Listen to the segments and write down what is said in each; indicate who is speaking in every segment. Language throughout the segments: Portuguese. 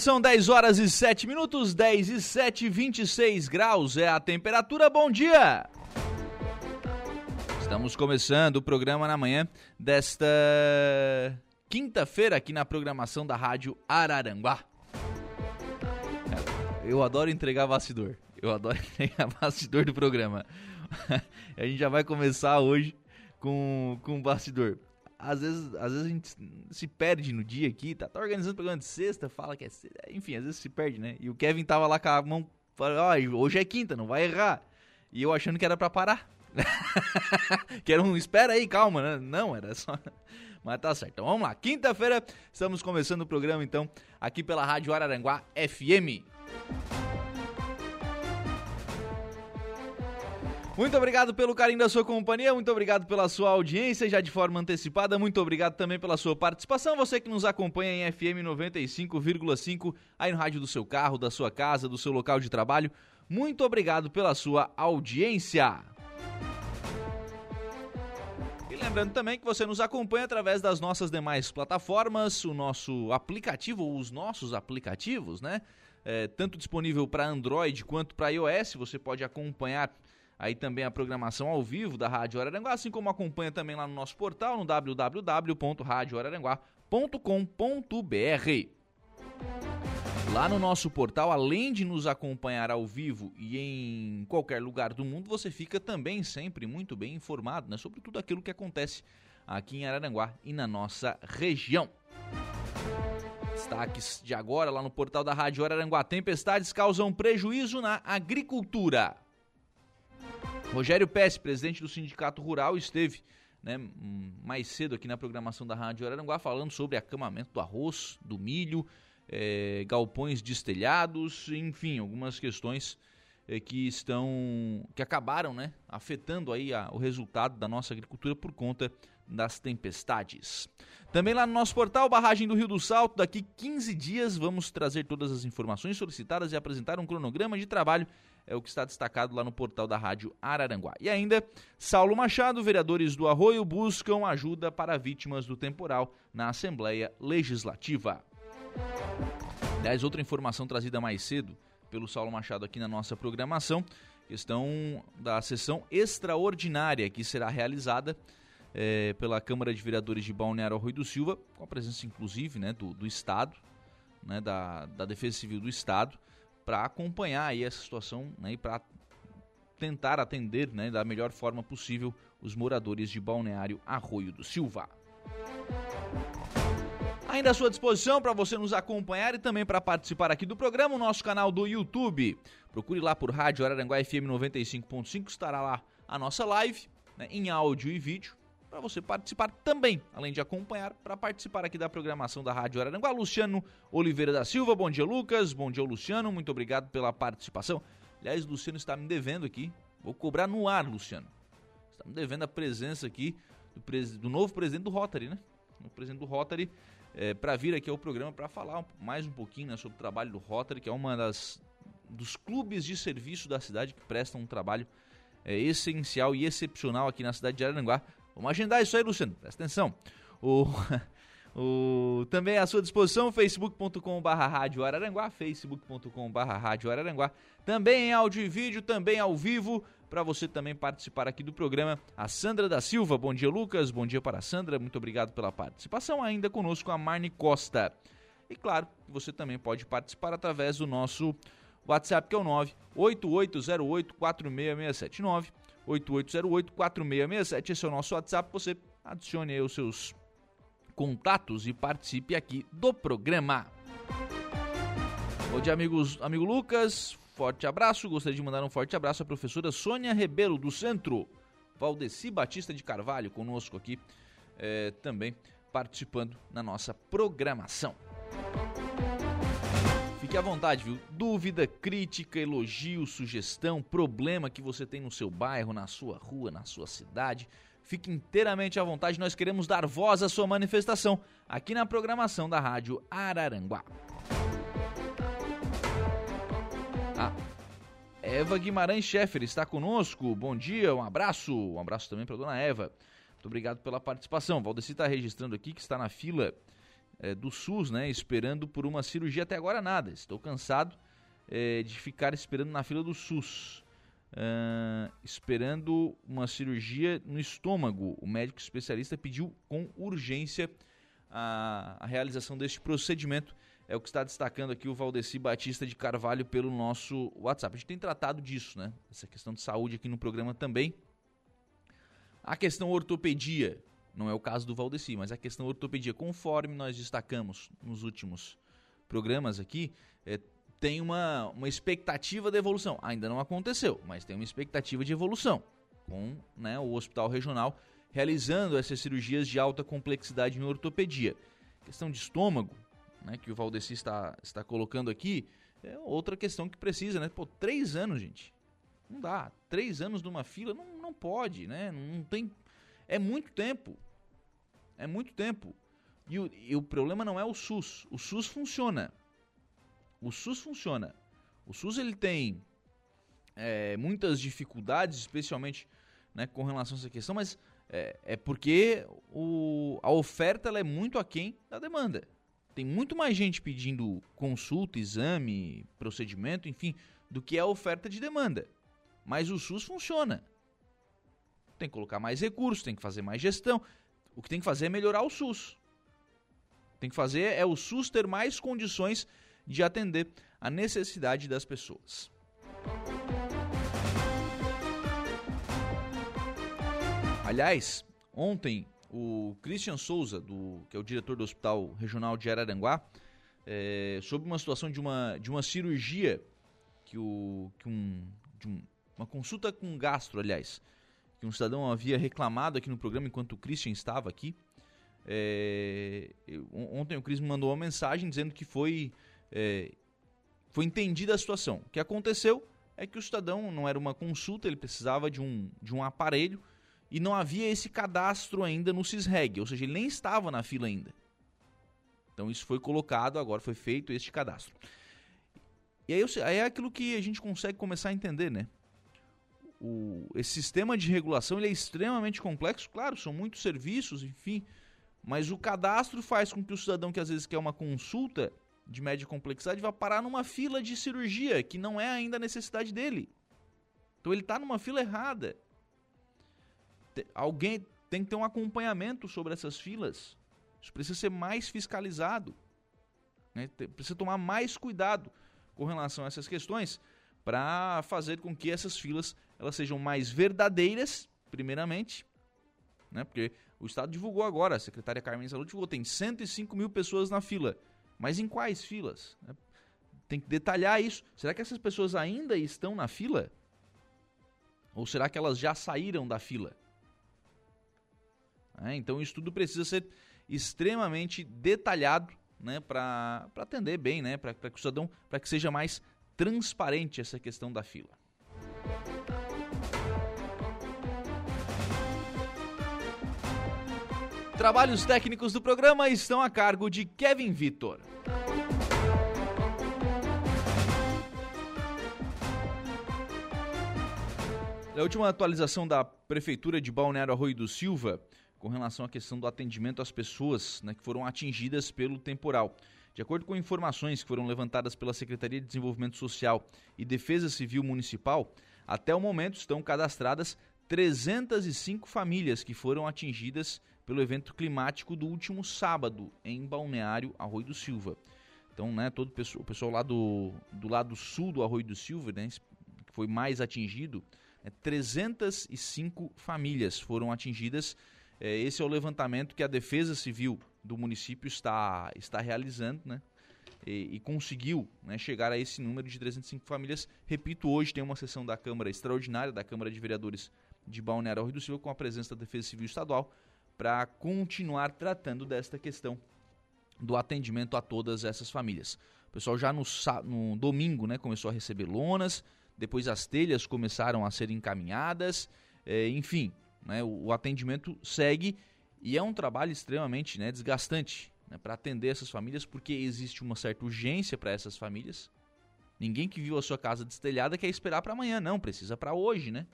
Speaker 1: São 10 horas e 7 minutos, 10 e 7, 26 graus é a temperatura. Bom dia! Estamos começando o programa na manhã desta quinta-feira aqui na programação da Rádio Araranguá. Eu adoro entregar bastidor. Eu adoro entregar bastidor do programa. a gente já vai começar hoje com, com bastidor às vezes, às vezes a gente se perde no dia aqui, tá, tá organizando programa de sexta, fala que é sexta, enfim, às vezes se perde, né? E o Kevin tava lá com a mão, ó, oh, hoje é quinta, não vai errar. E eu achando que era para parar. que era um, espera aí, calma, né? Não, era só... Mas tá certo. Então vamos lá. Quinta-feira, estamos começando o programa, então, aqui pela Rádio Araranguá FM. Muito obrigado pelo carinho da sua companhia, muito obrigado pela sua audiência, já de forma antecipada, muito obrigado também pela sua participação, você que nos acompanha em FM 95,5, aí no rádio do seu carro, da sua casa, do seu local de trabalho, muito obrigado pela sua audiência. E lembrando também que você nos acompanha através das nossas demais plataformas, o nosso aplicativo, ou os nossos aplicativos, né? É, tanto disponível para Android quanto para iOS, você pode acompanhar aí também a programação ao vivo da Rádio Araranguá, assim como acompanha também lá no nosso portal no www.radioararanguá.com.br. Lá no nosso portal, além de nos acompanhar ao vivo e em qualquer lugar do mundo, você fica também sempre muito bem informado né, sobre tudo aquilo que acontece aqui em Araranguá e na nossa região. Destaques de agora lá no portal da Rádio Araranguá: tempestades causam prejuízo na agricultura. Rogério Pesce, presidente do Sindicato Rural, esteve né, mais cedo aqui na programação da Rádio Araranguá falando sobre acamamento do arroz, do milho, é, galpões destelhados, enfim, algumas questões é, que estão que acabaram, né, afetando aí a, o resultado da nossa agricultura por conta das tempestades. Também lá no nosso portal, barragem do Rio do Salto, daqui 15 dias vamos trazer todas as informações solicitadas e apresentar um cronograma de trabalho é o que está destacado lá no portal da Rádio Araranguá. E ainda, Saulo Machado, vereadores do Arroio buscam ajuda para vítimas do temporal na Assembleia Legislativa. Aliás, outra informação trazida mais cedo pelo Saulo Machado aqui na nossa programação, questão da sessão extraordinária que será realizada é, pela Câmara de Vereadores de Balneário Arroio do Silva, com a presença inclusive né, do, do Estado, né, da, da Defesa Civil do Estado, para acompanhar aí essa situação né, e para tentar atender né, da melhor forma possível os moradores de Balneário Arroio do Silva. Ainda à sua disposição para você nos acompanhar e também para participar aqui do programa, o nosso canal do YouTube. Procure lá por Rádio Araranguá FM 95.5, estará lá a nossa live né, em áudio e vídeo para você participar também, além de acompanhar, para participar aqui da programação da Rádio Araranguá. Luciano Oliveira da Silva, bom dia Lucas, bom dia Luciano, muito obrigado pela participação. Aliás, Luciano está me devendo aqui, vou cobrar no ar, Luciano. Está me devendo a presença aqui do, pres... do novo presidente do Rotary, né? O presidente do Rotary, é, para vir aqui ao programa para falar mais um pouquinho né, sobre o trabalho do Rotary, que é uma das dos clubes de serviço da cidade que prestam um trabalho é, essencial e excepcional aqui na cidade de Araranguá Vamos agendar isso aí, Luciano. Presta atenção. O, o, também à sua disposição, facebook.com.br Rádio Araranguá, facebook.com.br Rádio Araranguá, também em áudio e vídeo, também ao vivo, para você também participar aqui do programa. A Sandra da Silva, bom dia Lucas, bom dia para a Sandra, muito obrigado pela participação. Ainda conosco a Marne Costa. E claro, você também pode participar através do nosso WhatsApp, que é o 98808 4667 8808-4667. Esse é o nosso WhatsApp. Você adicione aí os seus contatos e participe aqui do programa. Bom dia, amigos, amigo Lucas. Forte abraço. Gostaria de mandar um forte abraço à professora Sônia Rebelo, do Centro. Valdeci Batista de Carvalho conosco aqui é, também participando na nossa programação. Fique à vontade, viu? Dúvida, crítica, elogio, sugestão, problema que você tem no seu bairro, na sua rua, na sua cidade. Fique inteiramente à vontade, nós queremos dar voz à sua manifestação aqui na programação da Rádio Araranguá. Ah, Eva Guimarães Scheffer está conosco. Bom dia, um abraço. Um abraço também para dona Eva. Muito obrigado pela participação. Valdeci está registrando aqui que está na fila é, do SUS, né, esperando por uma cirurgia. Até agora nada. Estou cansado é, de ficar esperando na fila do SUS. Uh, esperando uma cirurgia no estômago. O médico especialista pediu com urgência a, a realização deste procedimento. É o que está destacando aqui o Valdeci Batista de Carvalho pelo nosso WhatsApp. A gente tem tratado disso, né? Essa questão de saúde aqui no programa também. A questão ortopedia, não é o caso do Valdeci, mas a questão ortopedia, conforme nós destacamos nos últimos programas aqui, é, tem uma, uma expectativa de evolução. Ainda não aconteceu, mas tem uma expectativa de evolução com né, o Hospital Regional realizando essas cirurgias de alta complexidade em ortopedia. Questão de estômago, né, que o Valdeci está, está colocando aqui, é outra questão que precisa, né? Pô, três anos, gente. Não dá. Três anos numa fila não, não pode, né? Não tem. É muito tempo. É muito tempo. E o, e o problema não é o SUS. O SUS funciona. O SUS funciona. O SUS ele tem é, muitas dificuldades, especialmente né, com relação a essa questão, mas é, é porque o, a oferta ela é muito aquém da demanda. Tem muito mais gente pedindo consulta, exame, procedimento, enfim, do que a oferta de demanda. Mas o SUS funciona. Tem que colocar mais recursos, tem que fazer mais gestão. O que tem que fazer é melhorar o SUS. Tem que fazer é o SUS ter mais condições de atender a necessidade das pessoas. Aliás, ontem o Christian Souza, do, que é o diretor do Hospital Regional de Araranguá, é, sobre uma situação de uma, de uma cirurgia que, o, que um, um, uma consulta com gastro, aliás, que um cidadão havia reclamado aqui no programa enquanto o Christian estava aqui. É, ontem o Cris me mandou uma mensagem dizendo que foi, é, foi entendida a situação. O que aconteceu é que o cidadão não era uma consulta, ele precisava de um, de um aparelho e não havia esse cadastro ainda no CISREG, ou seja, ele nem estava na fila ainda. Então isso foi colocado, agora foi feito este cadastro. E aí, aí é aquilo que a gente consegue começar a entender, né? O, esse sistema de regulação ele é extremamente complexo, claro, são muitos serviços, enfim, mas o cadastro faz com que o cidadão que às vezes quer uma consulta de média complexidade vá parar numa fila de cirurgia que não é ainda a necessidade dele. Então ele está numa fila errada alguém tem que ter um acompanhamento sobre essas filas. Isso precisa ser mais fiscalizado. Né? Precisa tomar mais cuidado com relação a essas questões para fazer com que essas filas elas sejam mais verdadeiras, primeiramente, né? porque o Estado divulgou agora, a secretária Carmen Saúde divulgou, tem 105 mil pessoas na fila. Mas em quais filas? Né? Tem que detalhar isso. Será que essas pessoas ainda estão na fila? Ou será que elas já saíram da fila? Né? Então o estudo precisa ser extremamente detalhado né, para atender bem, né, para que o cidadão, para que seja mais transparente essa questão da fila. Trabalhos técnicos do programa estão a cargo de Kevin Vitor. A última atualização da Prefeitura de Balneário Arroio do Silva com relação à questão do atendimento às pessoas né, que foram atingidas pelo temporal. De acordo com informações que foram levantadas pela Secretaria de Desenvolvimento Social e Defesa Civil Municipal, até o momento estão cadastradas 305 famílias que foram atingidas pelo evento climático do último sábado em Balneário Arroio do Silva. Então, né, todo o pessoal lá do, do lado sul do Arroio do Silva, né, que foi mais atingido, é, 305 famílias foram atingidas é, esse é o levantamento que a Defesa Civil do município está, está realizando, né? e, e conseguiu né, chegar a esse número de 305 famílias. Repito, hoje tem uma sessão da Câmara extraordinária, da Câmara de Vereadores de Balneário Rio do Silva, com a presença da Defesa Civil Estadual, para continuar tratando desta questão do atendimento a todas essas famílias. O pessoal já no, no domingo né, começou a receber lonas, depois as telhas começaram a ser encaminhadas, é, enfim, né, o, o, atendimento segue e é um trabalho extremamente né, desgastante né, para atender essas famílias, porque existe uma certa urgência para essas famílias. Ninguém que viu a sua casa destelhada quer esperar para amanhã, não, precisa para hoje, né?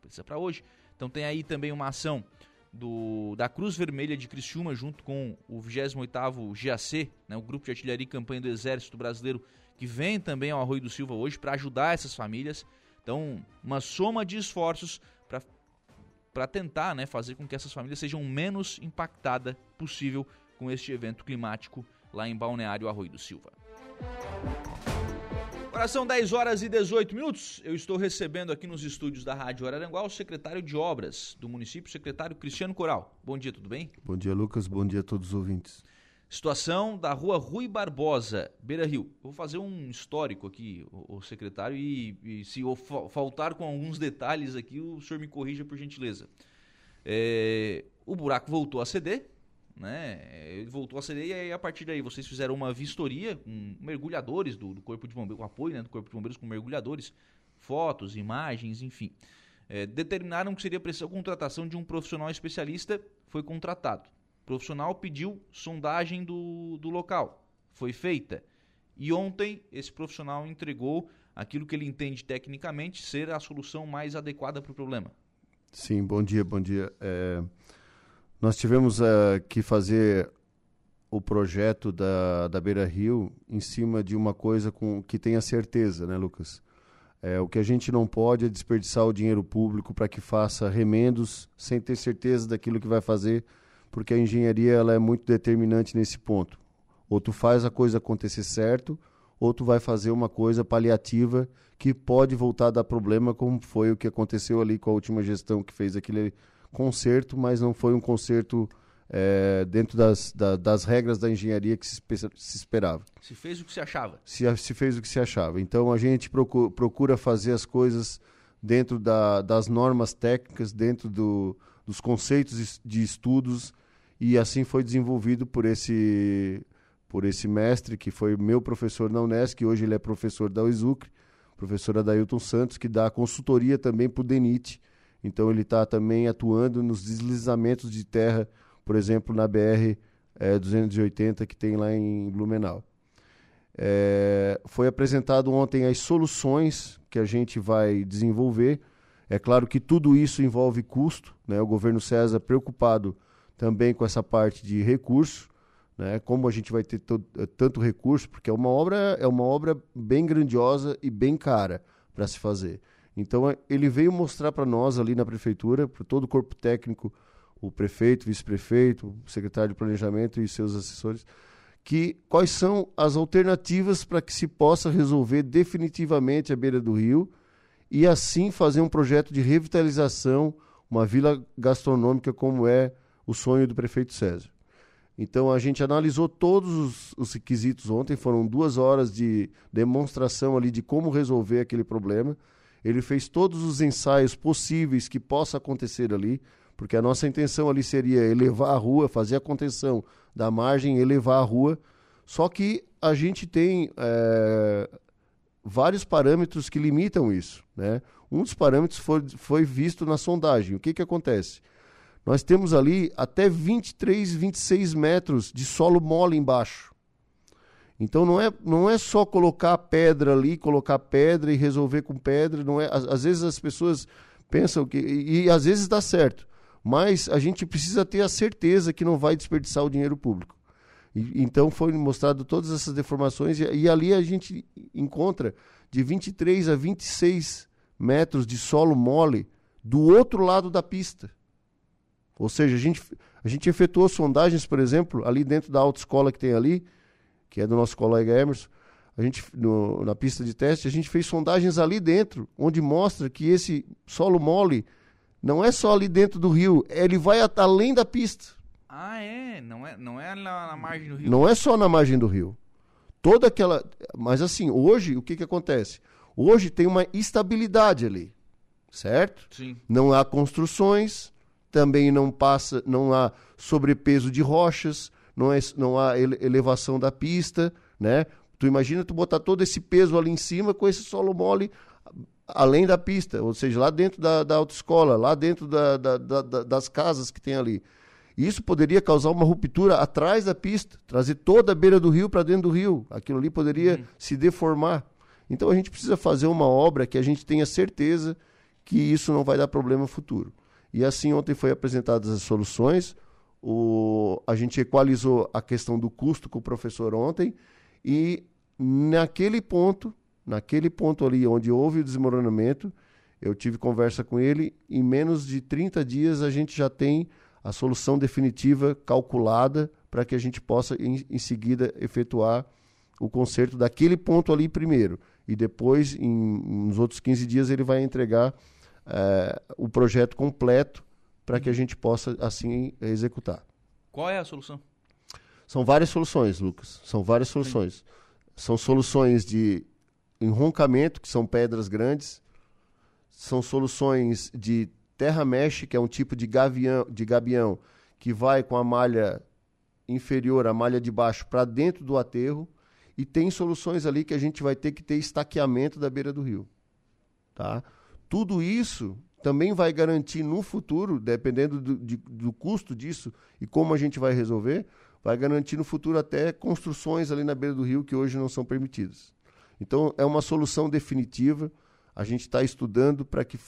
Speaker 1: Precisa para hoje. Então tem aí também uma ação do, da Cruz Vermelha de Criciúma, junto com o 28º GAC, né, o Grupo de Artilharia e Campanha do Exército Brasileiro, que vem também ao Arroio do Silva hoje para ajudar essas famílias. Então, uma soma de esforços para tentar né, fazer com que essas famílias sejam menos impactadas possível com este evento climático lá em Balneário Arroio do Silva. Agora são 10 horas e 18 minutos. Eu estou recebendo aqui nos estúdios da Rádio Araranguá o secretário de Obras do município, secretário Cristiano Coral. Bom dia, tudo bem?
Speaker 2: Bom dia, Lucas. Bom dia a todos os ouvintes.
Speaker 1: Situação da rua Rui Barbosa, Beira Rio. vou fazer um histórico aqui, o, o secretário, e, e se eu fa faltar com alguns detalhes aqui, o senhor me corrija por gentileza. É, o buraco voltou a ceder, né? Ele voltou a ceder e a partir daí vocês fizeram uma vistoria com mergulhadores do, do Corpo de Bombeiros, com apoio né, do Corpo de Bombeiros com mergulhadores, fotos, imagens, enfim. É, determinaram que seria preciso a contratação de um profissional especialista, foi contratado. O profissional pediu sondagem do, do local, foi feita. E ontem esse profissional entregou aquilo que ele entende tecnicamente ser a solução mais adequada para o problema.
Speaker 2: Sim, bom dia, bom dia. É... Nós tivemos uh, que fazer o projeto da, da Beira Rio em cima de uma coisa com que tenha certeza, né, Lucas? É, o que a gente não pode é desperdiçar o dinheiro público para que faça remendos sem ter certeza daquilo que vai fazer, porque a engenharia ela é muito determinante nesse ponto. Ou tu faz a coisa acontecer certo, ou tu vai fazer uma coisa paliativa que pode voltar a dar problema, como foi o que aconteceu ali com a última gestão que fez aquele conserto, mas não foi um conserto é, dentro das, da, das regras da engenharia que se, se, esperava.
Speaker 1: Se fez o que se achava.
Speaker 2: Se, se fez o que se achava. Então a gente procura, procura fazer as coisas dentro da, das normas técnicas, dentro do, dos conceitos de estudos, e assim foi desenvolvido por esse, por esse mestre, que foi meu professor na Unesco, e hoje ele é professor da UISUCRE, professor Adailton Santos, que dá consultoria também para o DENIT, então ele está também atuando nos deslizamentos de terra, por exemplo, na BR é, 280 que tem lá em Blumenau. É, foi apresentado ontem as soluções que a gente vai desenvolver. É claro que tudo isso envolve custo, né? O governo César preocupado também com essa parte de recurso, né? Como a gente vai ter tanto recurso, porque é uma obra é uma obra bem grandiosa e bem cara para se fazer. Então é, ele veio mostrar para nós ali na prefeitura, para todo o corpo técnico, o prefeito, vice-prefeito, o secretário de planejamento e seus assessores, que quais são as alternativas para que se possa resolver definitivamente a beira do rio e assim fazer um projeto de revitalização, uma vila gastronômica como é o sonho do prefeito César. Então a gente analisou todos os, os requisitos ontem, foram duas horas de demonstração ali de como resolver aquele problema. Ele fez todos os ensaios possíveis que possa acontecer ali, porque a nossa intenção ali seria elevar a rua, fazer a contenção da margem, elevar a rua. Só que a gente tem é, vários parâmetros que limitam isso. Né? Um dos parâmetros foi, foi visto na sondagem. O que, que acontece? Nós temos ali até 23, 26 metros de solo mole embaixo. Então não é, não é só colocar pedra ali, colocar pedra e resolver com pedra, não é. Às, às vezes as pessoas pensam que e, e, às vezes dá certo, mas a gente precisa ter a certeza que não vai desperdiçar o dinheiro público. E, então foi mostrado todas essas deformações e, e ali a gente encontra de 23 a 26 metros de solo mole do outro lado da pista. Ou seja, a gente, a gente efetuou sondagens, por exemplo, ali dentro da autoescola que tem ali, que é do nosso colega Emerson, a gente, no, na pista de teste, a gente fez sondagens ali dentro, onde mostra que esse solo mole não é só ali dentro do rio, ele vai além da pista.
Speaker 1: Ah, é? Não é, não é na, na margem do rio?
Speaker 2: Não é só na margem do rio. toda aquela. Mas assim, hoje, o que, que acontece? Hoje tem uma estabilidade ali, certo?
Speaker 1: Sim.
Speaker 2: Não há construções, também não passa, não há sobrepeso de rochas, não, é, não há ele, elevação da pista, né? Tu imagina tu botar todo esse peso ali em cima com esse solo mole além da pista, ou seja, lá dentro da, da autoescola, lá dentro da, da, da, das casas que tem ali. Isso poderia causar uma ruptura atrás da pista, trazer toda a beira do rio para dentro do rio. Aquilo ali poderia uhum. se deformar. Então a gente precisa fazer uma obra que a gente tenha certeza que isso não vai dar problema futuro. E assim ontem foi apresentadas as soluções. O, a gente equalizou a questão do custo com o professor ontem e naquele ponto, naquele ponto ali onde houve o desmoronamento, eu tive conversa com ele, em menos de 30 dias a gente já tem a solução definitiva calculada para que a gente possa, em, em, seguida, efetuar o conserto daquele ponto ali primeiro. E depois, em, nos outros 15 dias, ele vai entregar é, o projeto completo para que a gente possa, assim, executar.
Speaker 1: Qual é a solução?
Speaker 2: São várias soluções, Lucas. São várias soluções. Sim. São soluções de enroncamento, que são pedras grandes. São soluções de terra mesh, que é um tipo de, gavião, de gabião que vai com a malha inferior, a malha de baixo, para dentro do aterro. E tem soluções ali que a gente vai ter que ter estaqueamento da beira do rio. Tá? Tudo isso também vai garantir no futuro, dependendo do, de, do custo disso e como a gente vai resolver, vai garantir no futuro até construções ali na beira do rio que hoje não são permitidas. Então é uma solução definitiva. A gente está estudando para que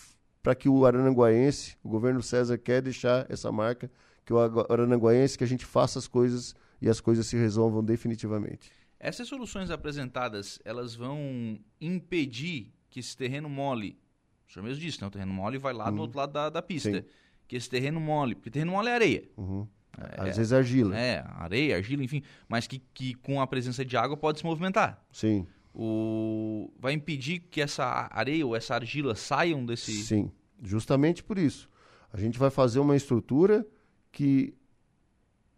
Speaker 2: para que o Arananguaense, o governo César quer deixar essa marca, que o Arananguaense, que a gente faça as coisas e as coisas se resolvam definitivamente.
Speaker 1: Essas soluções apresentadas, elas vão impedir que esse terreno mole, o senhor mesmo disse, né? o terreno mole vai lá uhum. do outro lado da, da pista, Sim. que esse terreno mole, porque terreno mole é areia.
Speaker 2: Uhum. É, Às vezes é argila.
Speaker 1: É, areia, argila, enfim, mas que, que com a presença de água pode se movimentar.
Speaker 2: Sim
Speaker 1: o... vai impedir que essa areia ou essa argila saiam desse.
Speaker 2: Sim, justamente por isso. A gente vai fazer uma estrutura que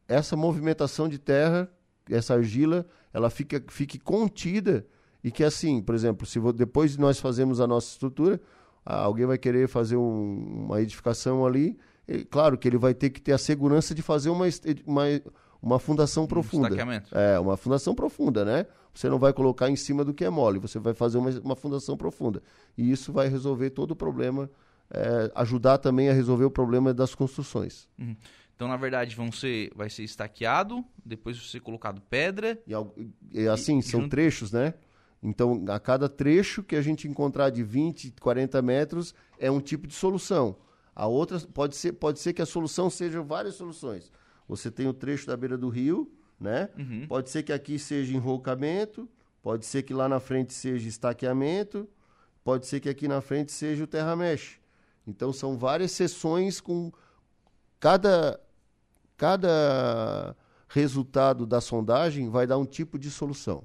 Speaker 2: essa movimentação de terra, essa argila, ela fica, fique contida e que assim, por exemplo, se depois de nós fazemos a nossa estrutura, alguém vai querer fazer um, uma edificação ali, e, claro que ele vai ter que ter a segurança de fazer uma, uma, uma fundação profunda.
Speaker 1: Um
Speaker 2: é, uma fundação profunda, né? Você não vai colocar em cima do que é mole, você vai fazer uma, uma fundação profunda. E isso vai resolver todo o problema, é, ajudar também a resolver o problema das construções.
Speaker 1: Uhum. Então, na verdade, vão ser, vai ser estaqueado, depois vai ser colocado pedra.
Speaker 2: E, e assim, e, são junto... trechos, né? Então, a cada trecho que a gente encontrar de 20, 40 metros é um tipo de solução. A outra pode ser, pode ser que a solução seja várias soluções. Você tem o trecho da beira do rio, né? Uhum. Pode ser que aqui seja enrolcamento, pode ser que lá na frente seja estaqueamento, pode ser que aqui na frente seja o terra mesh. Então são várias sessões com cada cada resultado da sondagem vai dar um tipo de solução.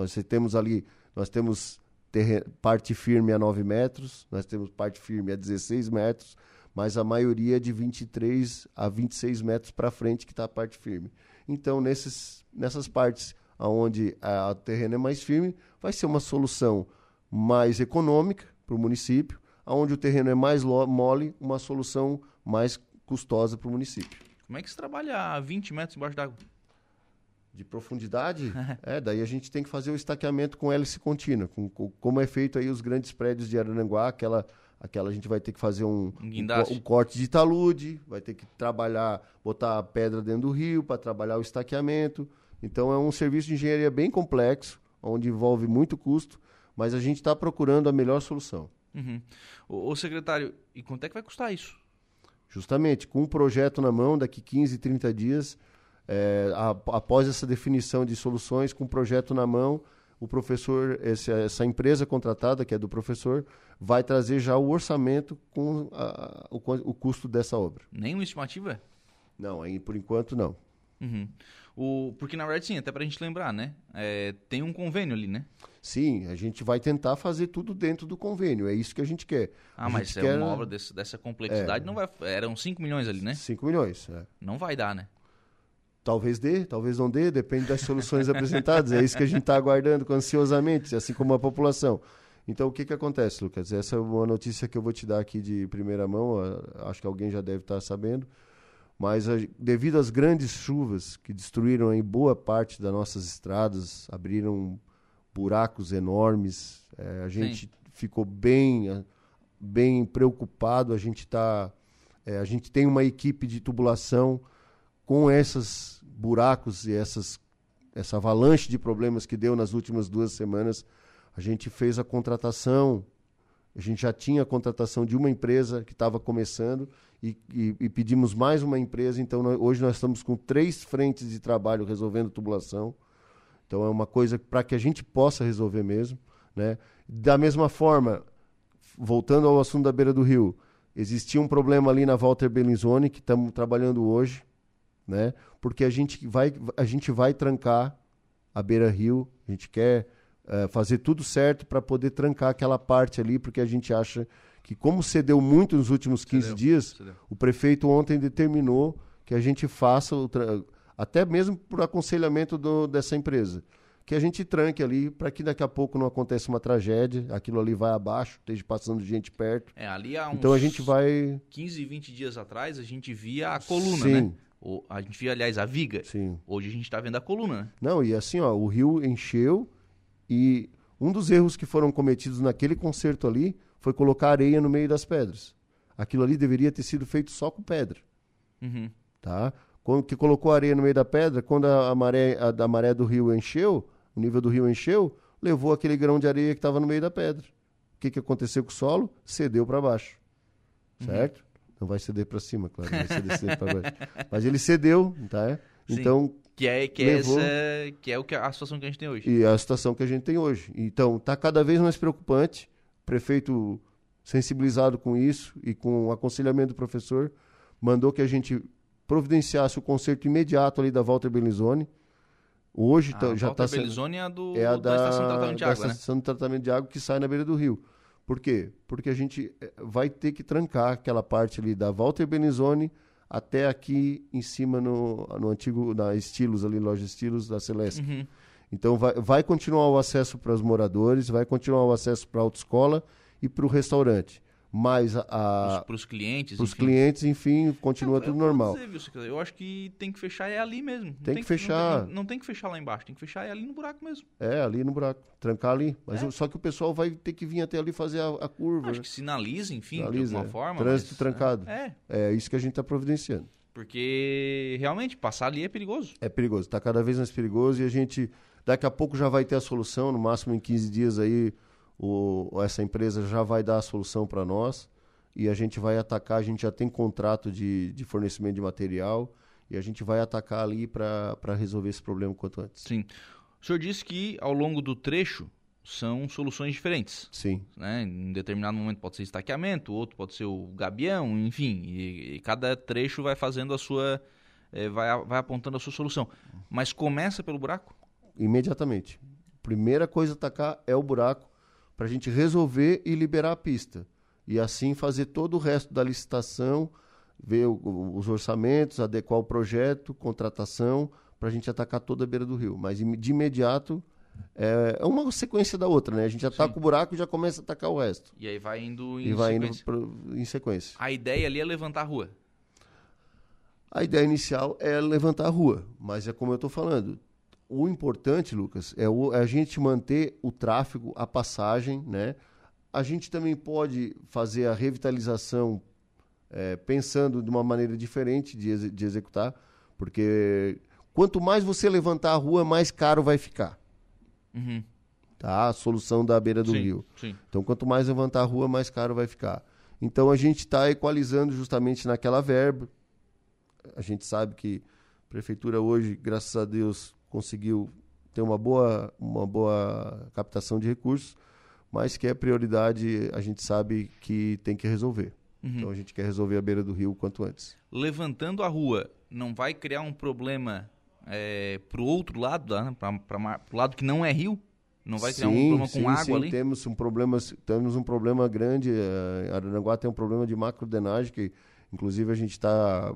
Speaker 2: Nós temos ali, nós temos parte firme a 9 metros, nós temos parte firme a 16 metros, mas a maioria é de 23 a 26 metros para frente que está a parte firme. Então, nesses, nessas partes onde o terreno é mais firme, vai ser uma solução mais econômica para o município, onde o terreno é mais mole, uma solução mais custosa para o município.
Speaker 1: Como é que se trabalha a 20 metros embaixo d'água?
Speaker 2: De profundidade? é, daí a gente tem que fazer o estaqueamento com hélice contínua, com, com, como é feito aí os grandes prédios de Araranguá, aquela Aquela a gente vai ter que fazer um, um, um, um corte de talude, vai ter que trabalhar, botar a pedra dentro do rio para trabalhar o estaqueamento. Então é um serviço de engenharia bem complexo, onde envolve muito custo, mas a gente está procurando a melhor solução.
Speaker 1: Uhum. Ô, ô, secretário, e quanto é que vai custar isso?
Speaker 2: Justamente, com um projeto na mão, daqui 15, 30 dias, é, a, após essa definição de soluções, com o projeto na mão, o professor, esse, essa empresa contratada, que é do professor, vai trazer já o orçamento com a, o, o, custo dessa obra.
Speaker 1: Nenhuma estimativa?
Speaker 2: Não, aí por enquanto não.
Speaker 1: Uhum. O, porque na verdade sim, até para a gente lembrar, né? É, tem um convênio ali, né?
Speaker 2: Sim, a gente vai tentar fazer tudo dentro do convênio, é isso que a gente quer.
Speaker 1: Ah, mas é quer... uma obra desse, dessa complexidade, é. não vai, eram 5 milhões ali, né?
Speaker 2: 5 milhões, é.
Speaker 1: Não vai dar, né?
Speaker 2: Talvez dê, talvez não dê, depende das soluções apresentadas. É isso que a gente está aguardando ansiosamente, assim como a população. Então, o que, que acontece, Lucas? Essa é uma notícia que eu vou te dar aqui de primeira mão, acho que alguém já deve estar tá sabendo. Mas a, devido às grandes chuvas que destruíram em boa parte das nossas estradas, abriram buracos enormes, é, a gente Sim. ficou bem, bem preocupado. A gente tá, é, a gente tem uma equipe de tubulação com esses buracos e essas essa avalanche de problemas que deu nas últimas duas semanas a gente fez a contratação, a gente já tinha a contratação de uma empresa que estava começando e, e, e, pedimos mais uma empresa. Então, nós, hoje nós estamos com três frentes de trabalho resolvendo tubulação. Então, é uma coisa para que a gente possa resolver mesmo. Né? Da mesma forma, voltando ao assunto da beira do rio, existia um problema ali na Walter Bellinzone que estamos trabalhando hoje, né? porque a gente vai, a gente vai trancar a beira rio, a gente quer é, fazer tudo certo para poder trancar aquela parte ali, porque a gente acha que, como cedeu muito nos últimos 15 cedeu, dias, cedeu. o prefeito ontem determinou que a gente faça, até mesmo por aconselhamento do, dessa empresa, que a gente tranque ali para que daqui a pouco não aconteça uma tragédia, aquilo ali vai abaixo, esteja passando gente perto.
Speaker 1: É, ali há uns
Speaker 2: então a gente vai
Speaker 1: 15, 20 dias atrás a gente via a coluna, Sim. né? O, a gente via, aliás, a viga.
Speaker 2: Sim.
Speaker 1: Hoje a gente está vendo a coluna, né?
Speaker 2: Não, e assim, ó, o rio encheu, e um dos erros que foram cometidos naquele concerto ali foi colocar areia no meio das pedras. Aquilo ali deveria ter sido feito só com pedra.
Speaker 1: Uhum.
Speaker 2: Tá? Quando que colocou areia no meio da pedra, quando a, a maré, a, a maré do rio encheu, o nível do rio encheu, levou aquele grão de areia que estava no meio da pedra. O que, que aconteceu com o solo? Cedeu para baixo. Uhum. Certo? Uhum. Não vai ceder para cima, claro. Vai ceder para baixo. Mas ele cedeu, tá? Então,
Speaker 1: que é, que, é levou... essa, que é o que a situação que a gente tem hoje.
Speaker 2: E a situação que a gente tem hoje. Então, está cada vez mais preocupante. Prefeito, sensibilizado com isso e com o aconselhamento do professor, mandou que a gente providenciasse o conserto imediato ali da Walter Bellinzone. Hoje
Speaker 1: tá,
Speaker 2: a já está
Speaker 1: sendo. Bellinzone é a, do,
Speaker 2: é a da,
Speaker 1: da estação de tratamento de água,
Speaker 2: da estação né? de tratamento de água que sai na beira do rio. Por quê? Porque a gente eh, vai ter que trancar aquela parte ali da Walter Bellinzone até aqui em cima no, no antigo, na Estilos, ali, loja Estilos da Celeste.
Speaker 1: Uhum.
Speaker 2: Então vai, vai continuar o acesso para os moradores, vai continuar o acesso para a autoescola e para o restaurante. Mas a.
Speaker 1: Para os clientes.
Speaker 2: Para os clientes, enfim, continua eu, tudo
Speaker 1: eu
Speaker 2: normal.
Speaker 1: Dizer, eu acho que tem que fechar é ali mesmo.
Speaker 2: Tem, tem que, que, fechar.
Speaker 1: Não tem, não tem, que fechar lá embaixo, tem que fechar é ali no buraco mesmo.
Speaker 2: É, ali no buraco. Trancar ali. Mas é. só que o pessoal vai ter que vir até ali fazer a, a curva.
Speaker 1: Acho
Speaker 2: né?
Speaker 1: que sinaliza, enfim, sinaliza, de alguma
Speaker 2: é.
Speaker 1: forma.
Speaker 2: Trânsito
Speaker 1: mas,
Speaker 2: trancado.
Speaker 1: É.
Speaker 2: É isso que a gente está providenciando.
Speaker 1: Porque realmente passar ali é perigoso.
Speaker 2: É perigoso, está cada vez mais perigoso e a gente daqui a pouco já vai ter a solução, no máximo em 15 dias aí o, essa empresa já vai dar a solução para nós e a gente vai atacar, a gente já tem contrato de, de fornecimento de material e a gente vai atacar ali para resolver esse problema quanto antes.
Speaker 1: Sim. O senhor disse que ao longo do trecho são soluções diferentes.
Speaker 2: Sim.
Speaker 1: Né? Em determinado momento pode ser estaqueamento, outro pode ser o gabião, enfim. E, e cada trecho vai fazendo a sua. É, vai, vai apontando a sua solução. Mas começa pelo buraco?
Speaker 2: Imediatamente. Primeira coisa a atacar é o buraco para a gente resolver e liberar a pista. E assim fazer todo o resto da licitação, ver o, os orçamentos, adequar o projeto, contratação, para a gente atacar toda a beira do rio. Mas de imediato é, é uma sequência da outra, né? A gente ataca Sim. o buraco e já começa a atacar o resto.
Speaker 1: E aí vai indo em
Speaker 2: e vai
Speaker 1: sequência.
Speaker 2: indo em sequência.
Speaker 1: A ideia ali é levantar a rua.
Speaker 2: A ideia inicial é levantar a rua, mas é como eu estou falando. O importante, Lucas, é, o, é a gente manter o tráfego, a passagem, né? A gente também pode fazer a revitalização é, pensando de uma maneira diferente de, de executar, porque quanto mais você levantar a rua, mais caro vai ficar.
Speaker 1: Uhum.
Speaker 2: Tá? A solução da beira do
Speaker 1: sim,
Speaker 2: rio.
Speaker 1: Sim.
Speaker 2: Então, quanto mais levantar a rua, mais caro vai ficar. Então, a gente está equalizando justamente naquela verba. A gente sabe que a prefeitura hoje, graças a Deus, conseguiu ter uma boa, uma boa captação de recursos, mas que é prioridade, a gente sabe que tem que resolver. Uhum. Então, a gente quer resolver a beira do rio o quanto antes.
Speaker 1: Levantando a rua, não vai criar um problema é, para o outro lado, né? para o lado que não é rio? Não vai criar sim, um problema
Speaker 2: sim,
Speaker 1: com água
Speaker 2: sim,
Speaker 1: ali?
Speaker 2: Temos um problema, temos um problema grande. Uh, Araranguá tem um problema de macrodenagem, que inclusive a gente está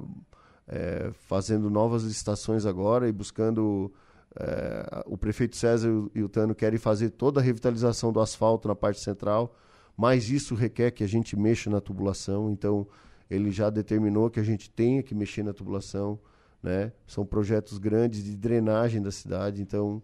Speaker 2: é, fazendo novas licitações agora e buscando. É, o prefeito César e o Tano querem fazer toda a revitalização do asfalto na parte central, mas isso requer que a gente mexa na tubulação, então ele já determinou que a gente tenha que mexer na tubulação. Né? São projetos grandes de drenagem da cidade, então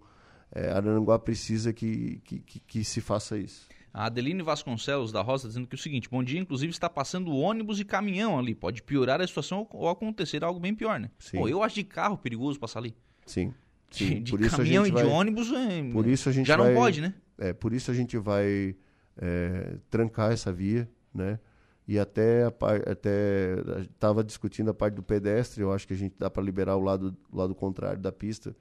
Speaker 2: é, Arananguá precisa que, que, que, que se faça isso.
Speaker 1: A Adeline Vasconcelos da Rosa dizendo que é o seguinte: bom dia, inclusive está passando ônibus e caminhão ali. Pode piorar a situação ou acontecer algo bem pior, né? Sim. Pô, eu acho de carro perigoso passar ali.
Speaker 2: Sim.
Speaker 1: Sim. De, de caminhão e vai... de ônibus é...
Speaker 2: por isso a gente
Speaker 1: já
Speaker 2: vai...
Speaker 1: não pode, né?
Speaker 2: É, por isso a gente vai é, trancar essa via, né? E até até estava discutindo a parte do pedestre, eu acho que a gente dá para liberar o lado, o lado contrário da pista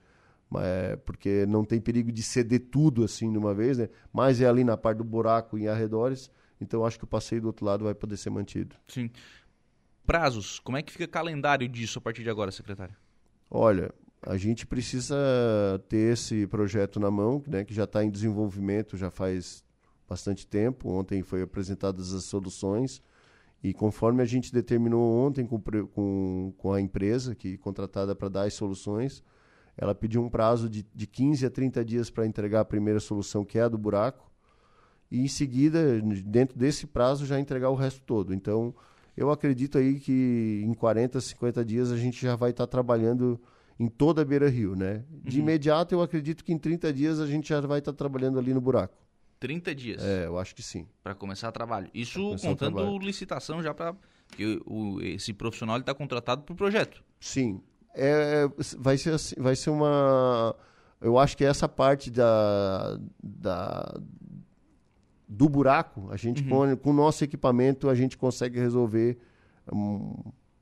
Speaker 2: é, porque não tem perigo de ceder tudo assim de uma vez, né? Mas é ali na parte do buraco e arredores, então acho que o passeio do outro lado vai poder ser mantido.
Speaker 1: Sim. Prazos, como é que fica o calendário disso a partir de agora, secretário?
Speaker 2: Olha, a gente precisa ter esse projeto na mão, né, que já está em desenvolvimento já faz bastante tempo. Ontem foi apresentadas as soluções e conforme a gente determinou ontem com, com, com a empresa que contratada para dar as soluções, ela pediu um prazo de, de 15 a 30 dias para entregar a primeira solução, que é a do buraco, e em seguida, dentro desse prazo, já entregar o resto todo. Então, eu acredito aí que em 40, 50 dias a gente já vai estar tá trabalhando em toda a Beira Rio, né? De uhum. imediato, eu acredito que em 30 dias a gente já vai estar tá trabalhando ali no buraco.
Speaker 1: 30 dias?
Speaker 2: É, eu acho que sim.
Speaker 1: Para começar o trabalho. Isso contando licitação já para... Porque o, esse profissional está contratado para o projeto.
Speaker 2: Sim é, vai, ser, assim, vai ser uma. Eu acho que essa parte da, da do buraco, a gente uhum. põe, com o nosso equipamento, a gente consegue resolver. Um...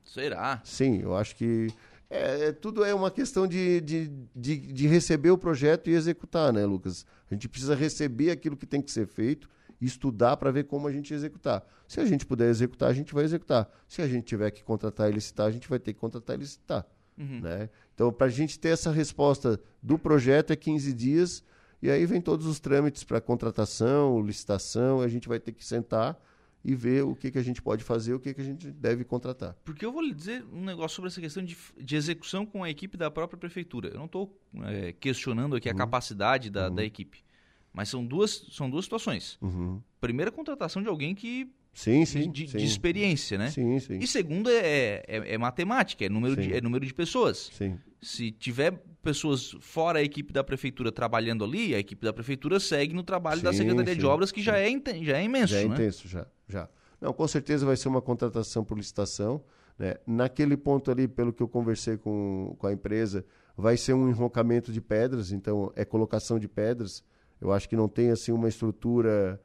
Speaker 1: Será?
Speaker 2: Sim, eu acho que. É, é, tudo é uma questão de, de, de, de, receber o projeto e executar, né, Lucas? A gente precisa receber aquilo que tem que ser feito e estudar para ver como a gente executar. Se a gente puder executar, a gente vai executar. Se a gente tiver que contratar e licitar, a gente vai ter que contratar e licitar. Uhum. Né? Então, para a gente ter essa resposta do projeto é 15 dias, e aí vem todos os trâmites para contratação, licitação, a gente vai ter que sentar e ver o que, que a gente pode fazer, o que, que a gente deve contratar.
Speaker 1: Porque eu vou lhe dizer um negócio sobre essa questão de, de execução com a equipe da própria prefeitura. Eu não estou é, questionando aqui a uhum. capacidade da, uhum. da equipe, mas são duas, são duas situações. Uhum. Primeira, contratação de alguém que
Speaker 2: Sim, sim
Speaker 1: de,
Speaker 2: sim.
Speaker 1: de, experiência, né?
Speaker 2: Sim, sim.
Speaker 1: E segundo é, é, é matemática, é número, de, é número de pessoas.
Speaker 2: Sim.
Speaker 1: Se tiver pessoas fora a equipe da prefeitura trabalhando ali, a equipe da prefeitura segue no trabalho sim, da Secretaria sim, de Obras, que já é, já é imenso,
Speaker 2: Já é
Speaker 1: né?
Speaker 2: intenso, já, já. Não, com certeza vai ser uma contratação por licitação. Né? Naquele ponto ali, pelo que eu conversei com, com a empresa, vai ser um enrocamento de pedras, então é colocação de pedras. Eu acho que não tem assim uma estrutura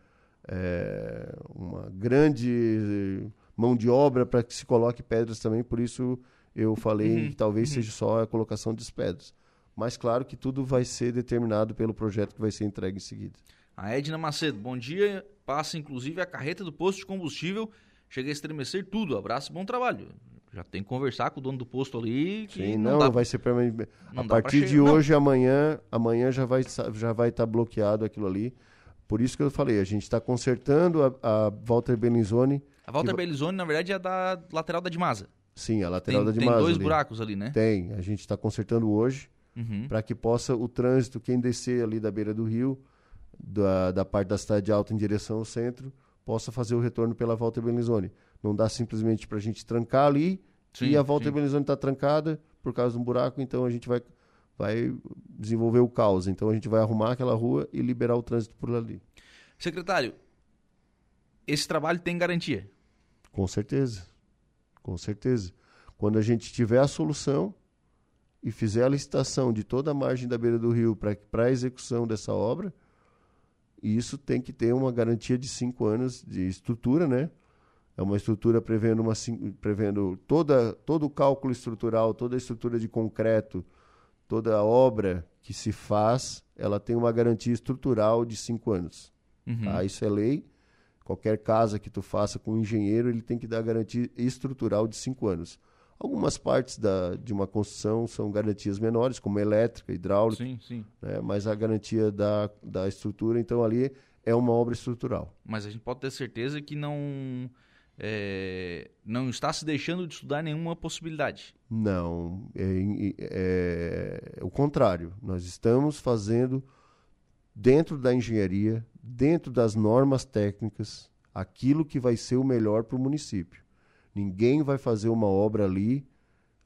Speaker 2: é, uma grande mão de obra para que se coloque pedras também, por isso eu falei uhum, que talvez uhum. seja só a colocação das pedras. Mas claro que tudo vai ser determinado pelo projeto que vai ser entregue em seguida.
Speaker 1: A Edna Macedo, bom dia. Passa inclusive a carreta do posto de combustível. Chega a estremecer tudo. Abraço e bom trabalho. Já tem que conversar com o dono do posto ali.
Speaker 2: Sim, não, não dá, vai ser permanente. A partir de hoje, não. amanhã, amanhã já vai já vai estar tá bloqueado aquilo ali. Por isso que eu falei, a gente está consertando a, a Walter Bellinzoni.
Speaker 1: A Walter que... Bellinzoni, na verdade, é da lateral da Dimasa.
Speaker 2: Sim, a lateral
Speaker 1: tem,
Speaker 2: da Dimasa.
Speaker 1: Tem dois
Speaker 2: ali.
Speaker 1: buracos ali, né?
Speaker 2: Tem. A gente está consertando hoje uhum. para que possa o trânsito, quem descer ali da beira do rio, da, da parte da cidade alta em direção ao centro, possa fazer o retorno pela Walter Bellinzoni. Não dá simplesmente para a gente trancar ali sim, e a Walter Bellinzoni está trancada por causa de um buraco, então a gente vai vai desenvolver o caos. Então a gente vai arrumar aquela rua e liberar o trânsito por ali.
Speaker 1: Secretário, esse trabalho tem garantia?
Speaker 2: Com certeza. Com certeza. Quando a gente tiver a solução e fizer a licitação de toda a margem da beira do rio para a execução dessa obra, isso tem que ter uma garantia de cinco anos de estrutura, né? É uma estrutura prevendo, uma, prevendo toda, todo o cálculo estrutural, toda a estrutura de concreto, toda obra que se faz, ela tem uma garantia estrutural de cinco anos. Uhum. Tá? Isso é lei. Qualquer casa que tu faça com um engenheiro, ele tem que dar garantia estrutural de cinco anos. Algumas partes da, de uma construção são garantias menores, como elétrica, hidráulica,
Speaker 1: sim, sim.
Speaker 2: Né? mas a garantia da, da estrutura, então ali é uma obra estrutural.
Speaker 1: Mas a gente pode ter certeza que não é, não está se deixando de estudar nenhuma possibilidade.
Speaker 2: Não, é, é, é o contrário. Nós estamos fazendo dentro da engenharia, dentro das normas técnicas, aquilo que vai ser o melhor para o município. Ninguém vai fazer uma obra ali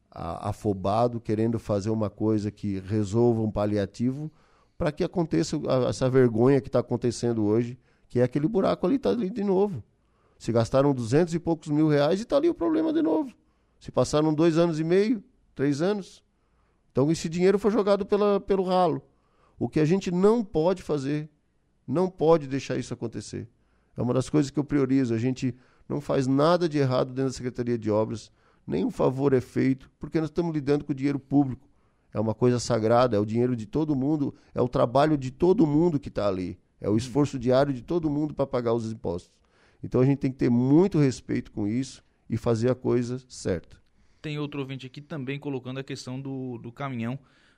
Speaker 2: afobado, querendo fazer uma coisa que resolva um paliativo para que aconteça essa vergonha que está acontecendo hoje, que é aquele buraco ali está ali de novo. Se gastaram duzentos e poucos mil reais e está ali o problema de novo. Se passaram dois anos e meio, três anos. Então esse dinheiro foi jogado pela, pelo ralo. O que a gente não pode fazer, não pode deixar isso acontecer. É uma das coisas que eu priorizo. A gente não faz nada de errado dentro da Secretaria de Obras, nenhum favor é feito, porque nós estamos lidando com o dinheiro público. É uma coisa sagrada, é o dinheiro de todo mundo, é o trabalho de todo mundo que está ali, é o esforço diário de todo mundo para pagar os impostos. Então a gente tem que ter muito respeito com isso e fazer a coisa certa.
Speaker 1: Tem outro ouvinte aqui também colocando a questão do, do caminhão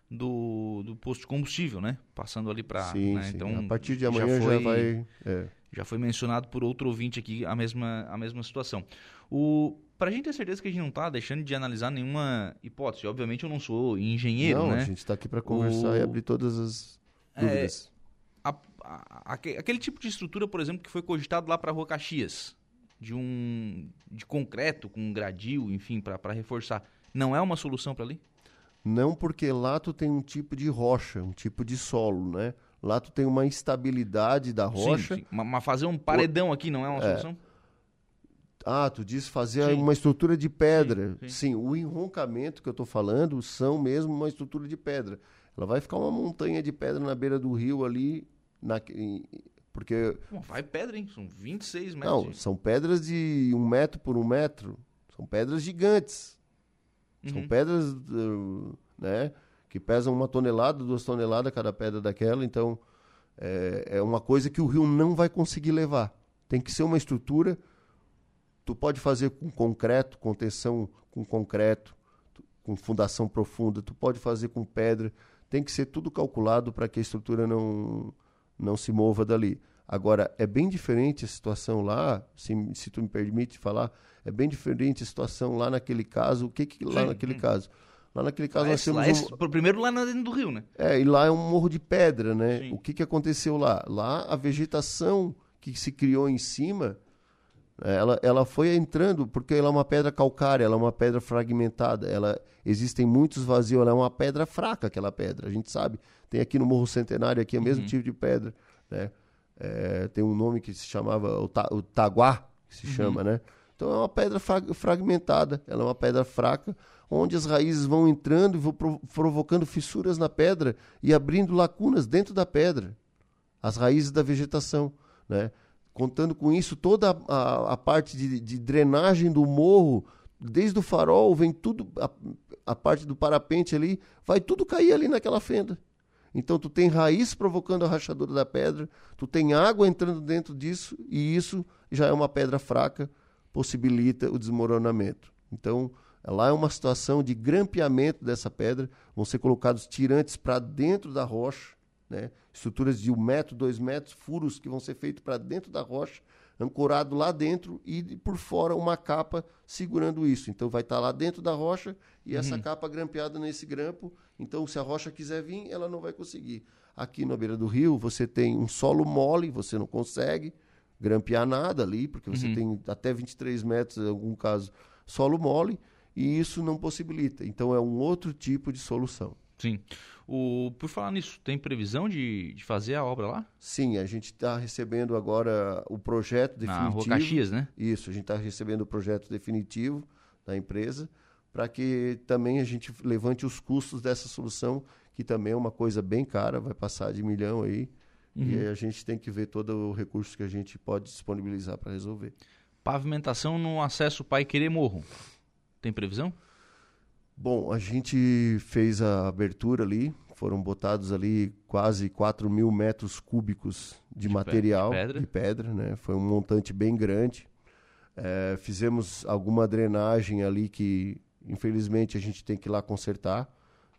Speaker 1: do, do posto de combustível, né? Passando ali para.
Speaker 2: Sim,
Speaker 1: né?
Speaker 2: sim.
Speaker 1: Então,
Speaker 2: a partir de amanhã já, foi, já vai. É.
Speaker 1: Já foi mencionado por outro ouvinte aqui a mesma, a mesma situação. O, para a gente ter certeza que a gente não está deixando de analisar nenhuma hipótese, obviamente eu não sou engenheiro,
Speaker 2: não,
Speaker 1: né?
Speaker 2: a gente está aqui para conversar o... e abrir todas as é, dúvidas.
Speaker 1: É, aquele tipo de estrutura, por exemplo, que foi cogitado lá para a Rua Caxias, de um de concreto com um gradil, enfim, para reforçar, não é uma solução para ali?
Speaker 2: Não, porque lá tu tem um tipo de rocha, um tipo de solo, né? Lá tu tem uma instabilidade da rocha. Sim, sim.
Speaker 1: Mas fazer um paredão aqui não é uma é. solução?
Speaker 2: Ah, tu disse fazer sim. uma estrutura de pedra. Sim, sim. o enroncamento que eu estou falando são mesmo uma estrutura de pedra. Ela vai ficar uma montanha de pedra na beira do rio ali, na, porque...
Speaker 1: Bom, vai pedra, hein? São 26 metros.
Speaker 2: Não, são pedras de um metro por um metro. São pedras gigantes. Uhum. São pedras, né? que pesam uma tonelada, duas toneladas cada pedra daquela, então é, é uma coisa que o rio não vai conseguir levar. Tem que ser uma estrutura. Tu pode fazer com concreto, contenção com concreto, com fundação profunda, tu pode fazer com pedra. Tem que ser tudo calculado para que a estrutura não, não se mova dali. Agora, é bem diferente a situação lá, se, se tu me permite falar, é bem diferente a situação lá naquele caso. O que, que lá Sim. naquele caso? Lá naquele caso lá, nós temos.
Speaker 1: É, um... Primeiro lá dentro do rio, né?
Speaker 2: É, e lá é um morro de pedra, né? Sim. O que, que aconteceu lá? Lá a vegetação que se criou em cima, ela, ela foi entrando, porque ela é uma pedra calcária, ela é uma pedra fragmentada, ela existem muitos vazios, ela é uma pedra fraca, aquela pedra, a gente sabe. Tem aqui no Morro Centenário, aqui é o mesmo uhum. tipo de pedra, né? É, tem um nome que se chamava o, ta, o taguá, que se uhum. chama, né? Então é uma pedra fragmentada, ela é uma pedra fraca, onde as raízes vão entrando e vão provocando fissuras na pedra e abrindo lacunas dentro da pedra, as raízes da vegetação. Né? Contando com isso, toda a, a, a parte de, de, drenagem do morro, desde o farol, vem tudo, a, a parte do parapente ali, vai tudo cair ali naquela fenda. Então tu tem raiz provocando a rachadura da pedra, tu tem água entrando dentro disso e isso já é uma pedra fraca, possibilita o desmoronamento. Então, Lá é uma situação de grampeamento dessa pedra, vão ser colocados tirantes para dentro da rocha, né? estruturas de um metro, dois metros, furos que vão ser feitos para dentro da rocha, ancorado lá dentro e por fora uma capa segurando isso. Então vai estar tá lá dentro da rocha e uhum. essa capa grampeada nesse grampo. Então se a rocha quiser vir, ela não vai conseguir. Aqui na beira do rio você tem um solo mole, você não consegue grampear nada ali, porque você uhum. tem até 23 metros, em algum caso, solo mole e isso não possibilita. Então é um outro tipo de solução.
Speaker 1: Sim. O, por falar nisso, tem previsão de, de fazer a obra lá?
Speaker 2: Sim, a gente está recebendo agora o projeto definitivo. Na
Speaker 1: Rua Caxias, né?
Speaker 2: Isso, a gente está recebendo o projeto definitivo da empresa para que também a gente levante os custos dessa solução, que também é uma coisa bem cara, vai passar de milhão aí. Uhum. E a gente tem que ver todo o recurso que a gente pode disponibilizar para resolver.
Speaker 1: Pavimentação no acesso Pai Querer Morro. Tem previsão?
Speaker 2: Bom, a gente fez a abertura ali, foram botados ali quase 4 mil metros cúbicos de, de material, pedra. de pedra, né? Foi um montante bem grande. É, fizemos alguma drenagem ali que, infelizmente, a gente tem que ir lá consertar.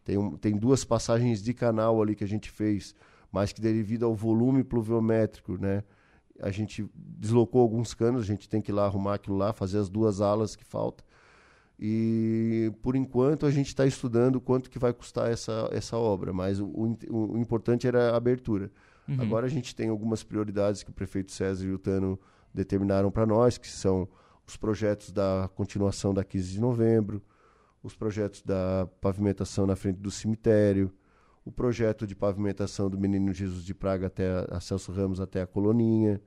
Speaker 2: Tem, um, tem duas passagens de canal ali que a gente fez, mas que devido ao volume pluviométrico, né? a gente deslocou alguns canos, a gente tem que ir lá arrumar aquilo lá, fazer as duas alas que faltam. E por enquanto a gente está estudando quanto que vai custar essa, essa obra, mas o, o, o importante era a abertura. Uhum. Agora a gente tem algumas prioridades que o prefeito César e o Tano determinaram para nós, que são os projetos da continuação da 15 de novembro, os projetos da pavimentação na frente do cemitério, o projeto de pavimentação do Menino Jesus de Praga até a Celso Ramos até a Coloninha.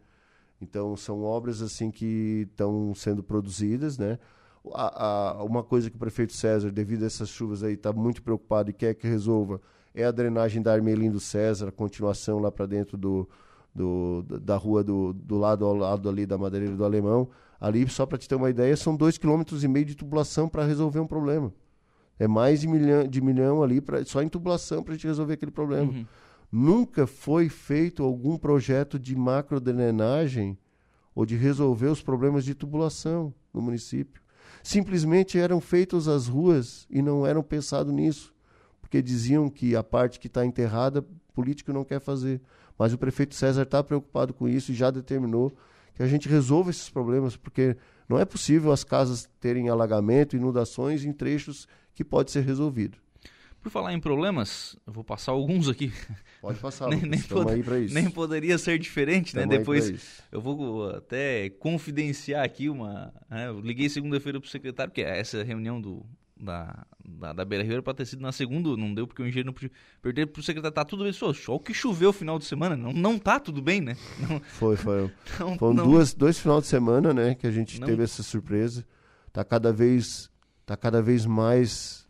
Speaker 2: Então são obras assim que estão sendo produzidas, né? A, a, uma coisa que o prefeito César, devido a essas chuvas aí, está muito preocupado e quer que resolva é a drenagem da Armelindo César, a continuação lá para dentro do, do, da rua do, do lado ao lado ali da Madeireira do Alemão. Ali, só para te ter uma ideia, são dois quilômetros e meio de tubulação para resolver um problema. É mais de milhão, de milhão ali pra, só em tubulação para a gente resolver aquele problema. Uhum. Nunca foi feito algum projeto de macrodrenagem ou de resolver os problemas de tubulação no município. Simplesmente eram feitas as ruas e não eram pensado nisso, porque diziam que a parte que está enterrada, político não quer fazer. Mas o prefeito César está preocupado com isso e já determinou que a gente resolva esses problemas, porque não é possível as casas terem alagamento, inundações em trechos que pode ser resolvido.
Speaker 1: Por falar em problemas, eu vou passar alguns aqui.
Speaker 2: Pode passar,
Speaker 1: nem, nem, pod nem, poderia ser diferente, né? Depois eu vou até confidenciar aqui uma. Né? Eu liguei segunda-feira para o secretário, porque essa reunião do, da, da, da Beira Rio era pra ter sido na segunda, não deu porque o engenheiro não podia perder pro secretário, tá tudo bem, só, só o que choveu o final de semana, não, não tá tudo bem, né? Não,
Speaker 2: foi, foi. Não, Foram não, duas, dois final de semana, né, que a gente teve essa surpresa. Tá cada vez, tá cada vez mais...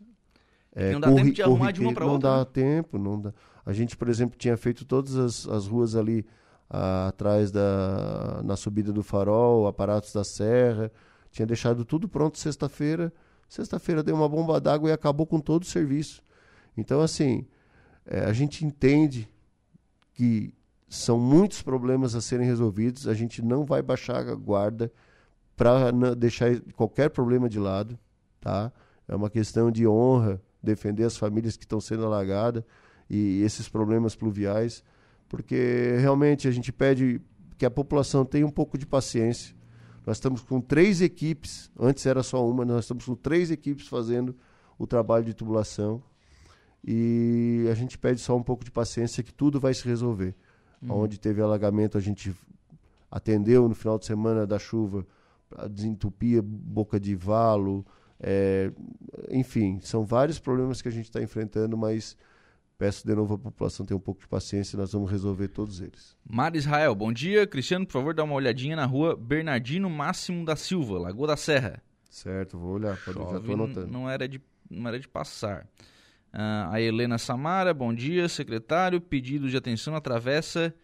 Speaker 1: É, não dá corri, tempo de arrumar de uma
Speaker 2: para
Speaker 1: outra.
Speaker 2: Não dá né? tempo, não dá. A gente, por exemplo, tinha feito todas as, as ruas ali ah, atrás da na subida do farol, aparatos da serra, tinha deixado tudo pronto sexta-feira Sexta-feira deu uma bomba d'água e acabou com todo o serviço. Então, assim, é, a gente entende que são muitos problemas a serem resolvidos, a gente não vai baixar a guarda para deixar qualquer problema de lado, tá? É uma questão de honra defender as famílias que estão sendo alagadas e esses problemas pluviais, porque realmente a gente pede que a população tenha um pouco de paciência, nós estamos com três equipes, antes era só uma, nós estamos com três equipes fazendo o trabalho de tubulação. E a gente pede só um pouco de paciência que tudo vai se resolver. Uhum. Onde teve alagamento, a gente atendeu no final de semana da chuva, desentupia boca de valo, é, enfim, são vários problemas que a gente está enfrentando, mas Peço de novo à população ter um pouco de paciência, nós vamos resolver todos eles.
Speaker 1: Mar Israel, bom dia. Cristiano, por favor, dá uma olhadinha na rua Bernardino Máximo da Silva, Lagoa da Serra.
Speaker 2: Certo, vou olhar, pode, Chove, já estou anotando.
Speaker 1: Não era de, não era de passar. Uh, a Helena Samara, bom dia, secretário. Pedido de atenção na travessa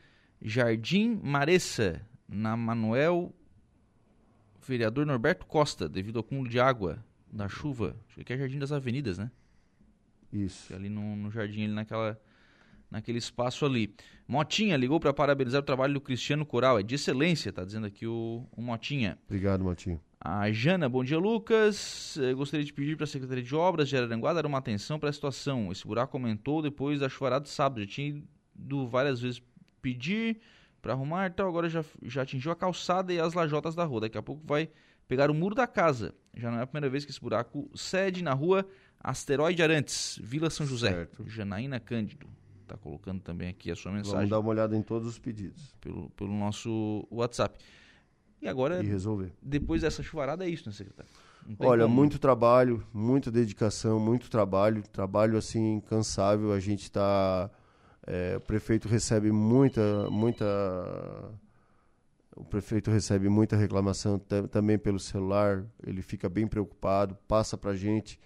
Speaker 1: Jardim Maressa, na Manuel Vereador Norberto Costa, devido ao acúmulo de água da chuva. Acho que é Jardim das Avenidas, né?
Speaker 2: Isso.
Speaker 1: Ali no, no jardim, ali naquela, naquele espaço ali. Motinha ligou para parabenizar o trabalho do Cristiano Coral. É de excelência, tá dizendo aqui o, o Motinha.
Speaker 2: Obrigado, Motinha.
Speaker 1: A Jana, bom dia, Lucas. Eu gostaria de pedir para a Secretaria de Obras de Araranguá dar uma atenção para a situação. Esse buraco aumentou depois da chuvarada de sábado. Já tinha ido várias vezes pedir para arrumar, então agora já, já atingiu a calçada e as lajotas da rua. Daqui a pouco vai pegar o muro da casa. Já não é a primeira vez que esse buraco cede na rua Asteroide Arantes, Vila São José. Certo. Janaína Cândido. Está colocando também aqui a sua mensagem.
Speaker 2: Vamos dar uma olhada em todos os pedidos.
Speaker 1: Pelo, pelo nosso WhatsApp. E agora,
Speaker 2: e resolver.
Speaker 1: depois dessa chuvarada, é isso, né, secretário?
Speaker 2: Olha, como... muito trabalho, muita dedicação, muito trabalho. Trabalho, assim, incansável. A gente está... É, o prefeito recebe muita, muita... O prefeito recebe muita reclamação também pelo celular. Ele fica bem preocupado, passa para a gente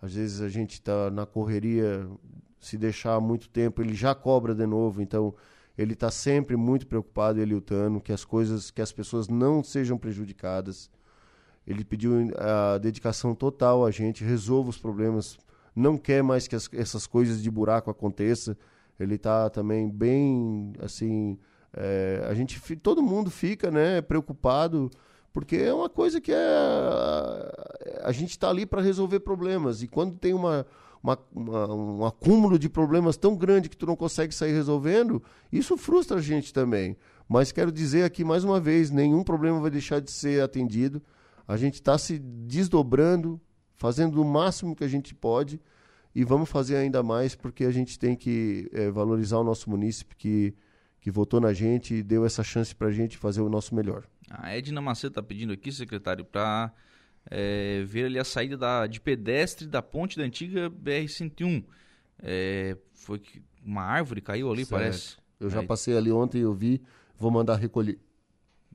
Speaker 2: às vezes a gente está na correria, se deixar muito tempo, ele já cobra de novo. Então, ele está sempre muito preocupado, ele e o Tano, que as coisas, que as pessoas não sejam prejudicadas. Ele pediu a dedicação total a gente, resolva os problemas, não quer mais que as, essas coisas de buraco aconteçam. Ele está também bem, assim, é, a gente, todo mundo fica, né, preocupado porque é uma coisa que é. A gente está ali para resolver problemas. E quando tem uma, uma, uma, um acúmulo de problemas tão grande que tu não consegue sair resolvendo, isso frustra a gente também. Mas quero dizer aqui mais uma vez, nenhum problema vai deixar de ser atendido. A gente está se desdobrando, fazendo o máximo que a gente pode e vamos fazer ainda mais porque a gente tem que é, valorizar o nosso município que, que votou na gente e deu essa chance para a gente fazer o nosso melhor.
Speaker 1: A Edna Macedo está pedindo aqui, secretário, para é, ver ali a saída da, de pedestre da ponte da antiga BR-101. É, foi que uma árvore caiu ali, certo. parece.
Speaker 2: Eu já passei ali ontem, eu vi, vou mandar recolher.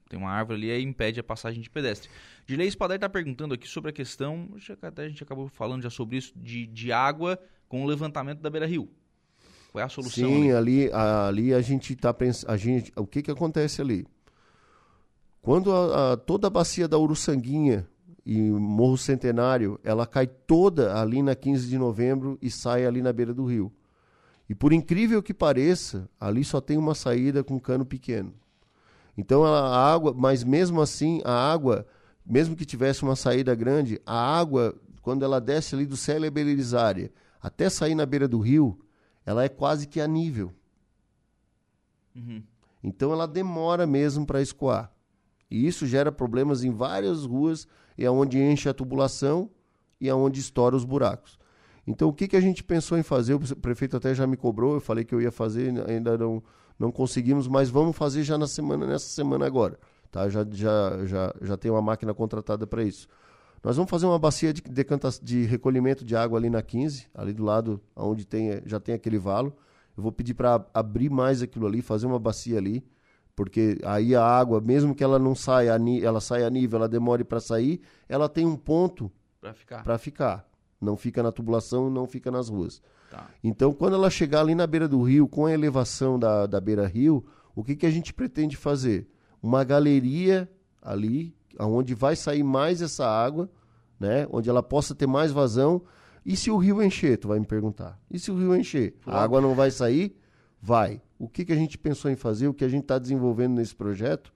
Speaker 1: Tem uma árvore ali e impede a passagem de pedestre. Dilei Spadar está perguntando aqui sobre a questão, até a gente acabou falando já sobre isso, de, de água com o levantamento da Beira Rio. Qual é a solução?
Speaker 2: Sim, ali, ali, ali a gente está pensando. O que, que acontece ali? Quando a, a, toda a bacia da Uruçanguinha e Morro Centenário, ela cai toda ali na 15 de novembro e sai ali na beira do rio. E por incrível que pareça, ali só tem uma saída com cano pequeno. Então a água, mas mesmo assim, a água, mesmo que tivesse uma saída grande, a água, quando ela desce ali do Célia Belisária até sair na beira do rio, ela é quase que a nível. Uhum. Então ela demora mesmo para escoar. E isso gera problemas em várias ruas, e é onde enche a tubulação e é onde estoura os buracos. Então o que, que a gente pensou em fazer? O prefeito até já me cobrou, eu falei que eu ia fazer, ainda não, não conseguimos, mas vamos fazer já na semana, nessa semana agora. Tá? Já, já, já, já tem uma máquina contratada para isso. Nós vamos fazer uma bacia de, decanta, de recolhimento de água ali na 15, ali do lado onde tem, já tem aquele valo. Eu vou pedir para abrir mais aquilo ali, fazer uma bacia ali, porque aí a água, mesmo que ela não saia, ela saia a nível, ela demore para sair, ela tem um ponto
Speaker 1: para ficar.
Speaker 2: Pra ficar. Não fica na tubulação, não fica nas ruas. Tá. Então, quando ela chegar ali na beira do rio, com a elevação da, da beira-rio, o que, que a gente pretende fazer? Uma galeria ali, onde vai sair mais essa água, né? onde ela possa ter mais vazão. E se o rio encher, tu vai me perguntar. E se o rio encher? A água não vai sair? Vai. O que, que a gente pensou em fazer, o que a gente está desenvolvendo nesse projeto,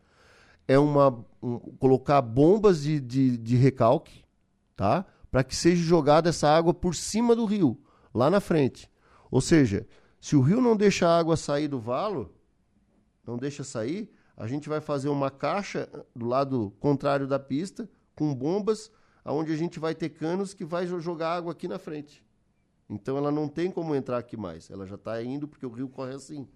Speaker 2: é uma, um, colocar bombas de, de, de recalque, tá? Para que seja jogada essa água por cima do rio lá na frente. Ou seja, se o rio não deixa a água sair do valo, não deixa sair, a gente vai fazer uma caixa do lado contrário da pista, com bombas, aonde a gente vai ter canos que vai jogar água aqui na frente. Então ela não tem como entrar aqui mais. Ela já está indo porque o rio corre assim.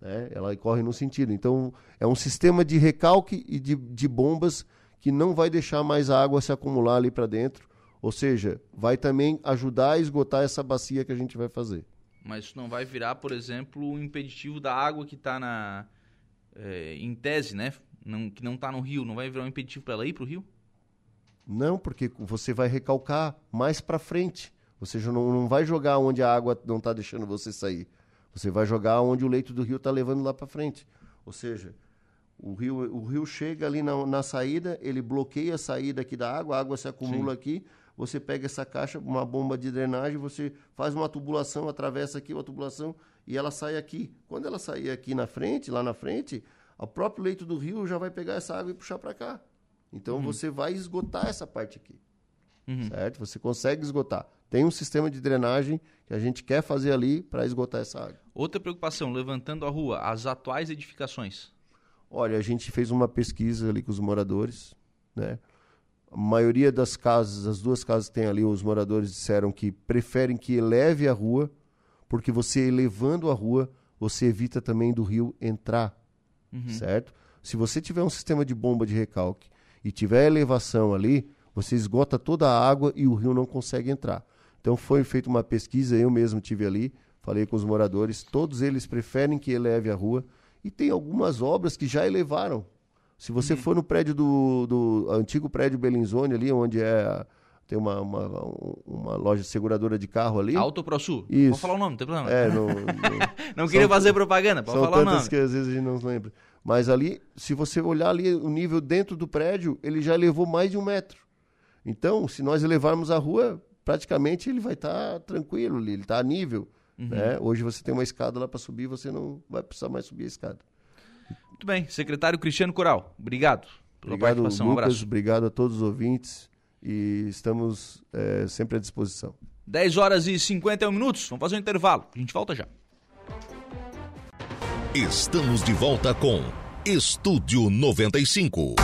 Speaker 2: Né? Ela corre no sentido. Então é um sistema de recalque e de, de bombas que não vai deixar mais a água se acumular ali para dentro ou seja, vai também ajudar a esgotar essa bacia que a gente vai fazer.
Speaker 1: Mas isso não vai virar, por exemplo, um impeditivo da água que está na. É, em tese, né? Não, que não está no rio, não vai virar um impeditivo para ela ir para o rio?
Speaker 2: Não, porque você vai recalcar mais para frente. Você já não, não vai jogar onde a água não está deixando você sair. Você vai jogar onde o leito do rio está levando lá para frente. Ou seja, o rio, o rio chega ali na, na, saída, ele bloqueia a saída aqui da água, a água se acumula Sim. aqui, você pega essa caixa, uma bomba de drenagem, você faz uma tubulação, atravessa aqui uma tubulação e ela sai aqui. Quando ela sair aqui na frente, lá na frente, o próprio leito do rio já vai pegar essa água e puxar para cá. Então uhum. você vai esgotar essa parte aqui. Uhum. Certo? Você consegue esgotar. Tem um sistema de drenagem que a gente quer fazer ali para esgotar essa água.
Speaker 1: Outra preocupação, levantando a rua, as atuais edificações.
Speaker 2: Olha, a gente fez uma pesquisa ali com os moradores, né? A maioria das casas, as duas casas que tem ali, os moradores disseram que preferem que eleve a rua, porque você elevando a rua, você evita também do rio entrar, uhum. certo? Se você tiver um sistema de bomba de recalque e tiver elevação ali, você esgota toda a água e o rio não consegue entrar. Então foi feita uma pesquisa, eu mesmo tive ali, falei com os moradores, todos eles preferem que eleve a rua e tem algumas obras que já elevaram se você uhum. for no prédio do, do antigo prédio Belinzone ali, onde é tem uma, uma, uma loja seguradora de carro ali.
Speaker 1: Auto ProSul. Isso. Pode falar o nome, não tem problema.
Speaker 2: É, no, no...
Speaker 1: não queria são, fazer propaganda, pode falar o nome.
Speaker 2: que às vezes a gente não lembra. Mas ali, se você olhar ali o nível dentro do prédio, ele já levou mais de um metro. Então, se nós elevarmos a rua, praticamente ele vai estar tá tranquilo ali, ele está a nível. Uhum. Né? Hoje você tem uma escada lá para subir, você não vai precisar mais subir a escada.
Speaker 1: Muito bem. Secretário Cristiano Coral, obrigado
Speaker 2: pela obrigado, participação. Lucas, um abraço. Obrigado a todos os ouvintes e estamos é, sempre à disposição.
Speaker 1: 10 horas e 51 minutos. Vamos fazer um intervalo. A gente volta já.
Speaker 3: Estamos de volta com Estúdio 95.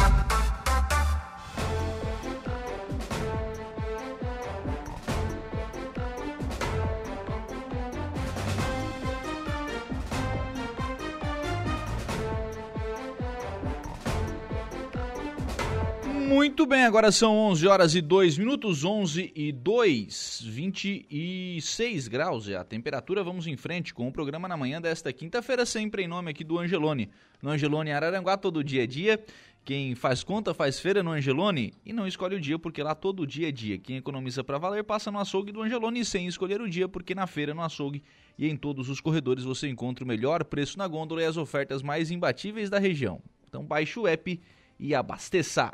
Speaker 1: Muito bem, agora são 11 horas e 2 minutos, 11 e 2, 26 graus é a temperatura. Vamos em frente com o programa na manhã desta quinta-feira, sempre em nome aqui do Angelone. No Angelone Araranguá, todo dia é dia. Quem faz conta faz feira no Angelone e não escolhe o dia porque lá todo dia é dia. Quem economiza para valer passa no açougue do Angelone sem escolher o dia porque na feira, no açougue e em todos os corredores você encontra o melhor preço na gôndola e as ofertas mais imbatíveis da região. Então baixe o app e abasteça.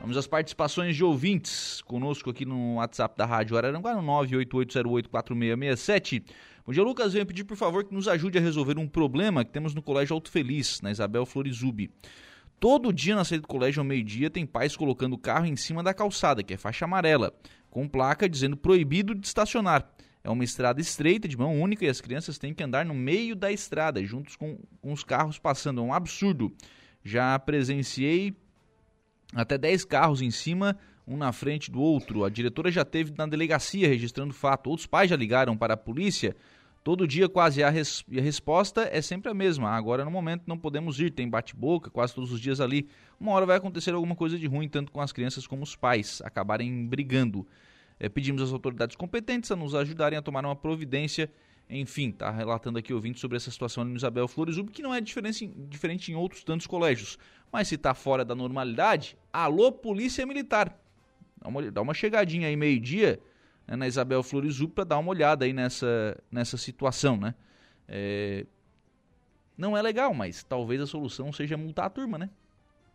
Speaker 1: Vamos às participações de ouvintes conosco aqui no WhatsApp da Rádio Araranguá, no 988084667. Bom dia, Lucas. Venho pedir, por favor, que nos ajude a resolver um problema que temos no Colégio Alto Feliz, na Isabel Florizube. Todo dia na saída do colégio ao meio-dia tem pais colocando o carro em cima da calçada, que é faixa amarela, com placa dizendo proibido de estacionar. É uma estrada estreita, de mão única, e as crianças têm que andar no meio da estrada, juntos com, com os carros passando. É um absurdo. Já presenciei até 10 carros em cima, um na frente do outro. A diretora já teve na delegacia registrando o fato. Outros pais já ligaram para a polícia. Todo dia quase a, res... a resposta é sempre a mesma. Agora no momento não podemos ir, tem bate-boca quase todos os dias ali. Uma hora vai acontecer alguma coisa de ruim, tanto com as crianças como os pais acabarem brigando. É, pedimos às autoridades competentes a nos ajudarem a tomar uma providência. Enfim, está relatando aqui ouvinte sobre essa situação no Isabel Flores que não é diferente, diferente em outros tantos colégios. Mas se está fora da normalidade, alô Polícia Militar. Dá uma, dá uma chegadinha aí meio-dia né, na Isabel Flores para dar uma olhada aí nessa, nessa situação, né? É, não é legal, mas talvez a solução seja multar a turma, né?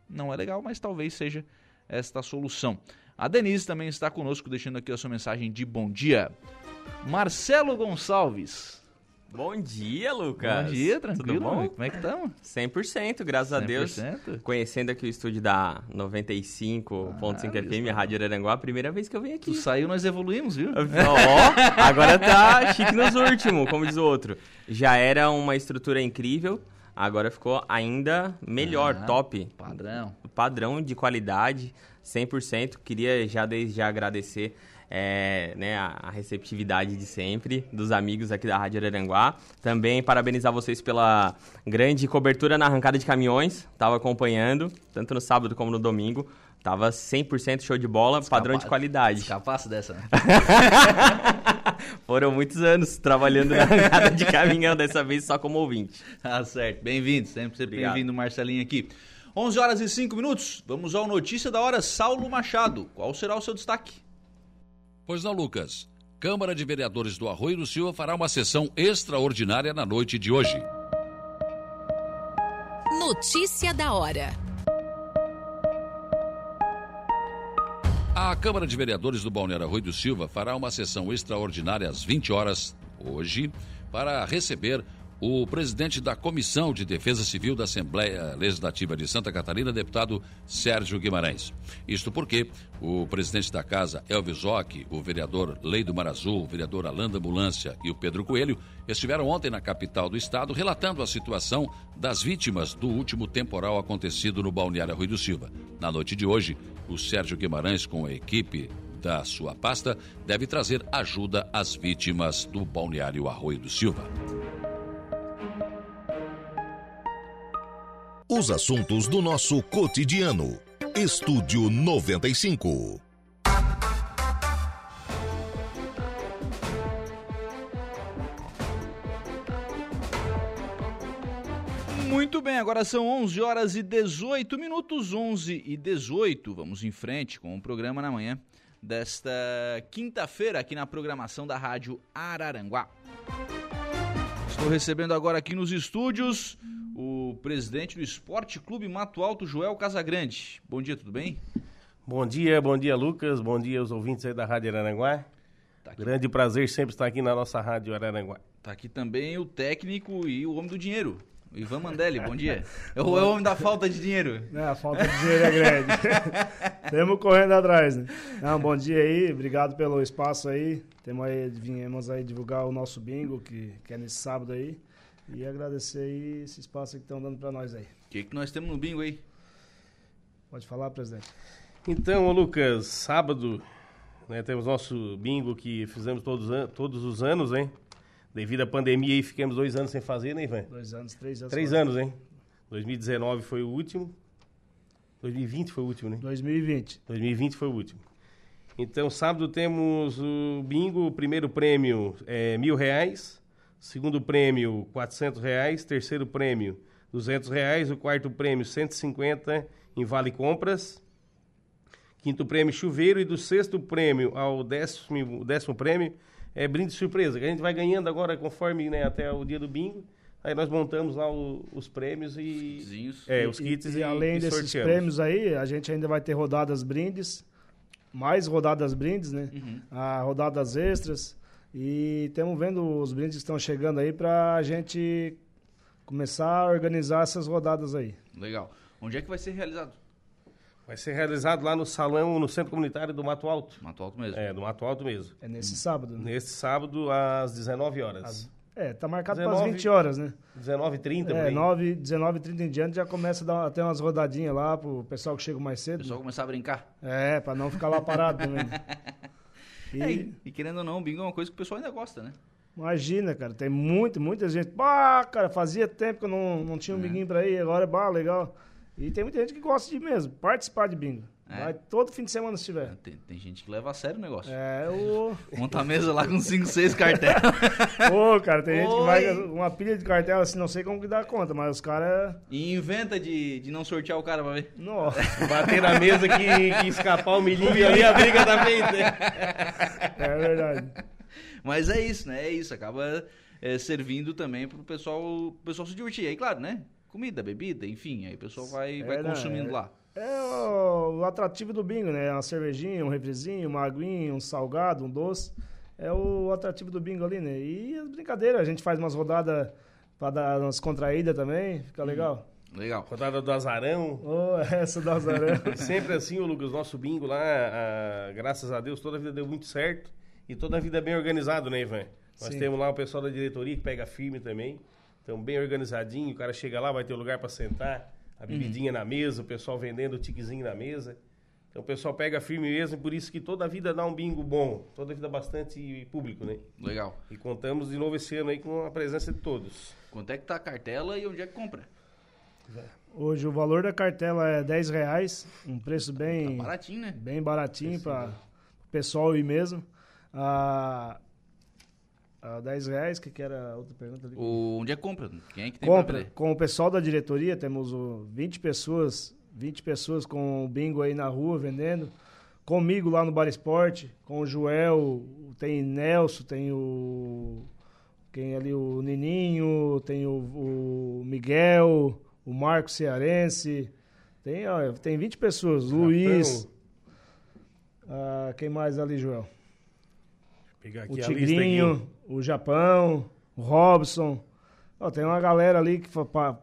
Speaker 1: Não é legal, mas talvez seja esta solução. A Denise também está conosco, deixando aqui a sua mensagem de bom dia. Marcelo Gonçalves.
Speaker 4: Bom dia, Lucas.
Speaker 1: Bom dia, tranquilo. Tudo bom? Como é que estamos?
Speaker 4: 100%, graças 100%. a Deus. Conhecendo aqui o estúdio da 95.5 ah, FM, a Rádio Araranguá, a primeira vez que eu venho aqui.
Speaker 1: Tu saiu, nós evoluímos, viu?
Speaker 4: Ó, agora tá chique nos últimos, como diz o outro. Já era uma estrutura incrível, agora ficou ainda melhor, ah, top.
Speaker 1: Padrão.
Speaker 4: Padrão de qualidade, 100%. Queria já desde já agradecer é, né, a, receptividade de sempre dos amigos aqui da Rádio Araranguá. Também parabenizar vocês pela grande cobertura na arrancada de caminhões. Estava acompanhando, tanto no sábado como no domingo. Tava 100% show de bola, Escapa... padrão de qualidade.
Speaker 1: Escapasse dessa, né?
Speaker 4: Foram muitos anos trabalhando na arrancada de caminhão, dessa vez só como ouvinte.
Speaker 1: Tá certo. Bem-vindo, sempre, sempre bem-vindo, Marcelinho aqui. 11 horas e 5 minutos. Vamos ao Notícia da Hora, Saulo Machado. Qual será o seu destaque?
Speaker 5: Pois não, Lucas. Câmara de Vereadores do Arroio do Silva fará uma sessão extraordinária na noite de hoje.
Speaker 6: Notícia da hora.
Speaker 5: A Câmara de Vereadores do Balneário Arroio do Silva fará uma sessão extraordinária às 20 horas hoje para receber o presidente da Comissão de Defesa Civil da Assembleia Legislativa de Santa Catarina, deputado Sérgio Guimarães. Isto porque o presidente da casa, Elvis Ock, o vereador Leido Marazul, o vereador Alanda Ambulância e o Pedro Coelho estiveram ontem na capital do estado relatando a situação das vítimas do último temporal acontecido no Balneário Rui do Silva. Na noite de hoje, o Sérgio Guimarães, com a equipe da sua pasta, deve trazer ajuda às vítimas do Balneário Arroio do Silva.
Speaker 3: Os assuntos do nosso cotidiano. Estúdio 95.
Speaker 1: Muito bem, agora são 11 horas e 18 minutos, 11 e 18. Vamos em frente com o programa na manhã desta quinta-feira aqui na programação da Rádio Araranguá. Estou recebendo agora aqui nos estúdios o presidente do Esporte Clube Mato Alto, Joel Casagrande. Bom dia, tudo bem?
Speaker 7: Bom dia, bom dia, Lucas. Bom dia aos ouvintes aí da Rádio Araranguá. Tá Grande prazer sempre estar aqui na nossa Rádio Araranguá.
Speaker 1: Tá aqui também o técnico e o homem do dinheiro. O Ivan Mandelli, bom dia. É o, é o homem da falta de dinheiro.
Speaker 8: Não, a falta de dinheiro é grande. Temos correndo atrás, né? Não, bom dia aí, obrigado pelo espaço aí. Temos aí, viemos aí divulgar o nosso bingo, que, que é nesse sábado aí. E agradecer aí esse espaço que estão dando para nós aí.
Speaker 1: O que, que nós temos no bingo aí?
Speaker 8: Pode falar, presidente.
Speaker 7: Então, Lucas, sábado, né, temos nosso bingo que fizemos todos, todos os anos, hein? Devido à pandemia aí, ficamos dois anos sem fazer, né, Ivan?
Speaker 8: Dois anos, três anos.
Speaker 7: Três anos, hein? 2019 foi o último. 2020 foi o último, né?
Speaker 8: 2020.
Speaker 7: 2020 foi o último. Então, sábado temos o bingo, o primeiro prêmio é mil reais, segundo prêmio quatrocentos reais, terceiro prêmio duzentos reais, o quarto prêmio 150 em vale compras, quinto prêmio chuveiro e do sexto prêmio ao décimo, décimo prêmio é brinde surpresa, que a gente vai ganhando agora conforme né, até o dia do bingo. Aí nós montamos lá o- os prêmios e
Speaker 1: Kitzinhos.
Speaker 7: é, os
Speaker 8: E-
Speaker 7: kits
Speaker 8: e,
Speaker 7: e,
Speaker 8: além
Speaker 7: e
Speaker 8: desses
Speaker 7: sorteamos.
Speaker 8: prêmios aí, a gente ainda vai ter rodadas brindes, mais rodadas brindes, né?
Speaker 1: Uhum.
Speaker 8: A rodadas extras. E estamos vendo os brindes que estão chegando aí para a gente começar a organizar essas rodadas aí.
Speaker 1: Legal. Onde é que vai ser realizado?
Speaker 7: Vai ser realizado lá no salão, no Centro Comunitário do Mato Alto.
Speaker 1: Mato Alto mesmo.
Speaker 7: É, do Mato Alto mesmo.
Speaker 8: É nesse sábado, né?
Speaker 7: Neste sábado, às 19 horas.
Speaker 8: É, tá marcado para as
Speaker 7: 19,
Speaker 8: 20 horas, né?
Speaker 7: 19h30, por
Speaker 8: É,
Speaker 7: aí.
Speaker 8: 9, 19 30 em diante já começa a dar até umas rodadinhas lá pro pessoal que chega mais
Speaker 1: O
Speaker 8: cedo.
Speaker 1: pessoal começar a brincar.
Speaker 8: É, para não ficar lá parado também. E
Speaker 1: É, e, e querendo ou não, o bingo é uma coisa que o pessoal ainda gosta, né?
Speaker 8: imagina, cara, tem muito, muita gente. Bah, cara, fazia tempo que eu não, não tinha um binguinho pra ir, agora, bah, legal. E tem muita gente que gosta de mesmo, participar de bingo.
Speaker 1: É.
Speaker 8: Vai todo fim de semana se tiver.
Speaker 1: Tem, tem gente que leva a sério o negócio.
Speaker 8: É, o.
Speaker 1: Monta a mesa lá com 5, 6 cartelas.
Speaker 8: Ô, cara, tem gente que vai.
Speaker 1: Oi.
Speaker 8: Uma pilha de cartela assim, não sei como que dá conta, mas os caras.
Speaker 1: e inventa de, de não sortear o cara pra ver.
Speaker 8: Nossa,
Speaker 7: Bater na mesa que, que escapar o milhinho e ali a briga tá feita.
Speaker 8: é verdade.
Speaker 1: Mas é isso, né? É isso. Acaba é, servindo também pro pessoal, pessoal se divertir. Aí, claro, né? Comida, bebida, enfim. Aí o pessoal vai, vai
Speaker 8: É, não,
Speaker 1: consumindo
Speaker 8: é-
Speaker 1: lá.
Speaker 8: É o, o atrativo do bingo, né? Uma cervejinha, um refrizinho, uma aguinha, um salgado, um doce. É o atrativo do bingo ali, né? E as brincadeiras, a gente faz umas rodadas pra dar umas contraídas também, fica legal.
Speaker 1: Legal.
Speaker 7: Rodada do Azarão.
Speaker 8: Ô, essa do Azarão.
Speaker 7: Sempre assim, o Lucas, nosso bingo lá, ah, graças a Deus, toda a vida deu muito certo. E toda a vida bem organizado, né, Ivan? Nós
Speaker 8: Sim.
Speaker 7: temos lá o pessoal da diretoria que pega firme também. Então, bem organizadinho, o cara chega lá, vai ter lugar para sentar, a bebidinha na mesa, o pessoal vendendo o tiquezinho na mesa. Então, o pessoal pega firme mesmo, por isso que toda a vida dá um bingo bom. Toda a vida bastante público, né?
Speaker 1: Legal.
Speaker 7: E contamos de novo esse ano aí com a presença de todos.
Speaker 1: Quanto é que tá a cartela e onde é que compra?
Speaker 8: Hoje o valor da cartela é 10 reais, um preço bem,
Speaker 1: Tá baratinho, né?
Speaker 8: bem baratinho para o pessoal ir mesmo. Ah, ah, 10 reais, que que era a outra pergunta ali?
Speaker 1: O, onde é que compra? Quem é que tem pra
Speaker 8: Compra. Com o pessoal da diretoria, temos o 20 pessoas, 20 pessoas com o bingo aí na rua vendendo. Comigo lá no Bar Esporte, com o Joel, tem Nelson, tem o. Quem ali, o Nininho, tem o, o Miguel, o Marco Cearense. Tem, ó, tem 20 pessoas. Luiz. Ah, quem mais ali, Joel?
Speaker 7: Pegar aqui
Speaker 8: o
Speaker 7: a lista
Speaker 8: Tigrinho,
Speaker 7: aqui.
Speaker 8: O Japão, o Robson. Ó, tem uma galera ali que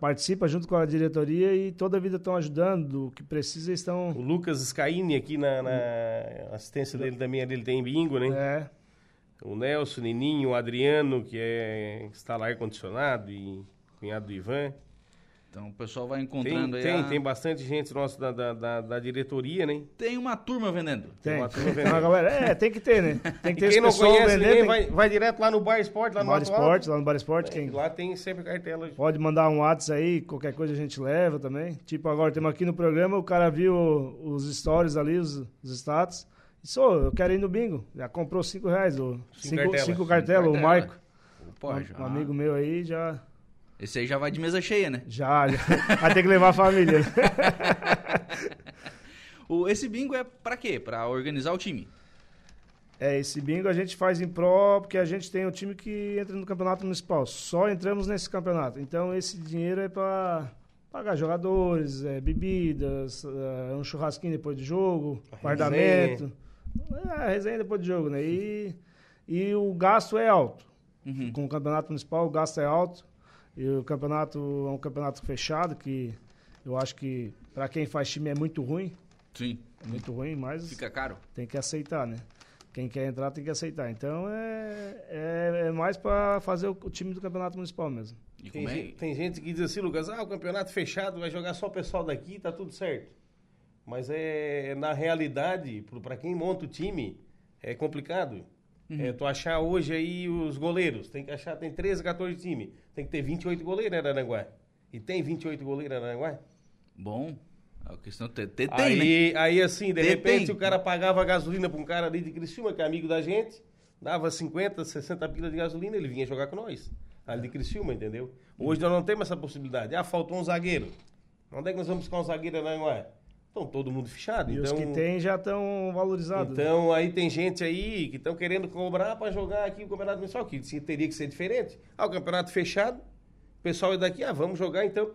Speaker 8: participa junto com a diretoria e toda a vida estão ajudando. O que precisa estão.
Speaker 7: O Lucas Scaini aqui na, na assistência dele também, ali ele tem bingo, né?
Speaker 8: É,
Speaker 7: O Nelson, o Nininho, o Adriano, que é instalar ar-condicionado e cunhado do Ivan.
Speaker 1: Então o pessoal vai
Speaker 7: Tem,
Speaker 1: encontrando aí.
Speaker 7: tem,
Speaker 1: a-
Speaker 7: tem bastante gente nossa da, da, da, da diretoria, né?
Speaker 1: Tem uma turma vendendo.
Speaker 8: tem.
Speaker 7: uma turma
Speaker 8: Tem
Speaker 7: vendendo.
Speaker 8: galera. É, tem que ter, né? Tem
Speaker 7: E
Speaker 8: que ter
Speaker 7: quem
Speaker 8: esse
Speaker 7: não
Speaker 8: pessoal
Speaker 7: conhece
Speaker 8: vendendo.
Speaker 7: ninguém,
Speaker 8: tem
Speaker 7: vai, vai direto lá no Bar Esporte, lá no
Speaker 8: Bar Esporte, lá no Bar Esporte, quem
Speaker 7: Lá tem sempre cartela.
Speaker 8: pode mandar um WhatsApp aí, qualquer coisa a gente leva também. Tipo, agora temos aqui no programa, o cara viu os stories ali, os, os status. Disse, ô, eu quero ir no bingo. Já comprou 5 reais, ô. Cinco,
Speaker 7: cartela.
Speaker 8: cinco cartelas, o
Speaker 1: Cartela.
Speaker 8: Marco.
Speaker 1: Pô,
Speaker 8: um,
Speaker 1: já-
Speaker 8: um amigo meu aí já.
Speaker 1: Esse aí já vai de mesa cheia, né?
Speaker 8: Já, já. Vai ter que levar a família.
Speaker 1: O, esse bingo é pra quê? Pra organizar o time.
Speaker 8: É, esse bingo a gente faz em pró, porque a gente tem um time que entra no campeonato municipal. Só entramos nesse campeonato. Então esse dinheiro é para pagar jogadores, é, bebidas, é, um churrasquinho depois do jogo, guardamento. É, a resenha depois do jogo, né? E, e o gasto é alto.
Speaker 1: Uhum.
Speaker 8: Com o campeonato municipal, o gasto é alto. E o campeonato é um campeonato fechado, que eu acho que para quem faz time é muito ruim.
Speaker 1: Sim.
Speaker 8: É muito ruim, mas
Speaker 1: Fica caro.
Speaker 8: tem que aceitar, né? Quem quer entrar tem que aceitar. Então é, é, é mais para fazer o, o time do campeonato municipal mesmo.
Speaker 1: E
Speaker 7: Tem,
Speaker 1: como é?
Speaker 7: gente, tem gente que diz assim, Lucas, ah, o campeonato fechado, vai jogar só o pessoal daqui, tá tudo certo. Mas é, na realidade, para quem monta o time, é complicado.
Speaker 1: Uhum.
Speaker 7: É, tu achar hoje aí os goleiros, tem que achar, tem 13, 14 times. Tem que ter 28 goleiros em Araranguá. E tem 28 goleiros em Araranguá?
Speaker 1: Bom, a questão ter tem, né?
Speaker 7: aí, aí, assim, de
Speaker 1: Tem,
Speaker 7: repente,
Speaker 1: tem.
Speaker 7: o cara pagava gasolina pra um cara ali de Criciúma, que é amigo da gente, dava 50, 60 pilas de gasolina, ele vinha jogar com nós. Ali de Criciúma, entendeu? Hoje nós não temos essa possibilidade. Ah, faltou um zagueiro. Onde é que nós vamos buscar um zagueiro em Araranguá? Então, todo mundo fechado.
Speaker 8: E
Speaker 7: então,
Speaker 8: os que tem já estão valorizados. né?
Speaker 7: então, aí tem gente aí que estão querendo cobrar para jogar aqui o Campeonato Municipal, que teria que ser diferente. Ah, o campeonato fechado, o pessoal é daqui, ah, vamos jogar então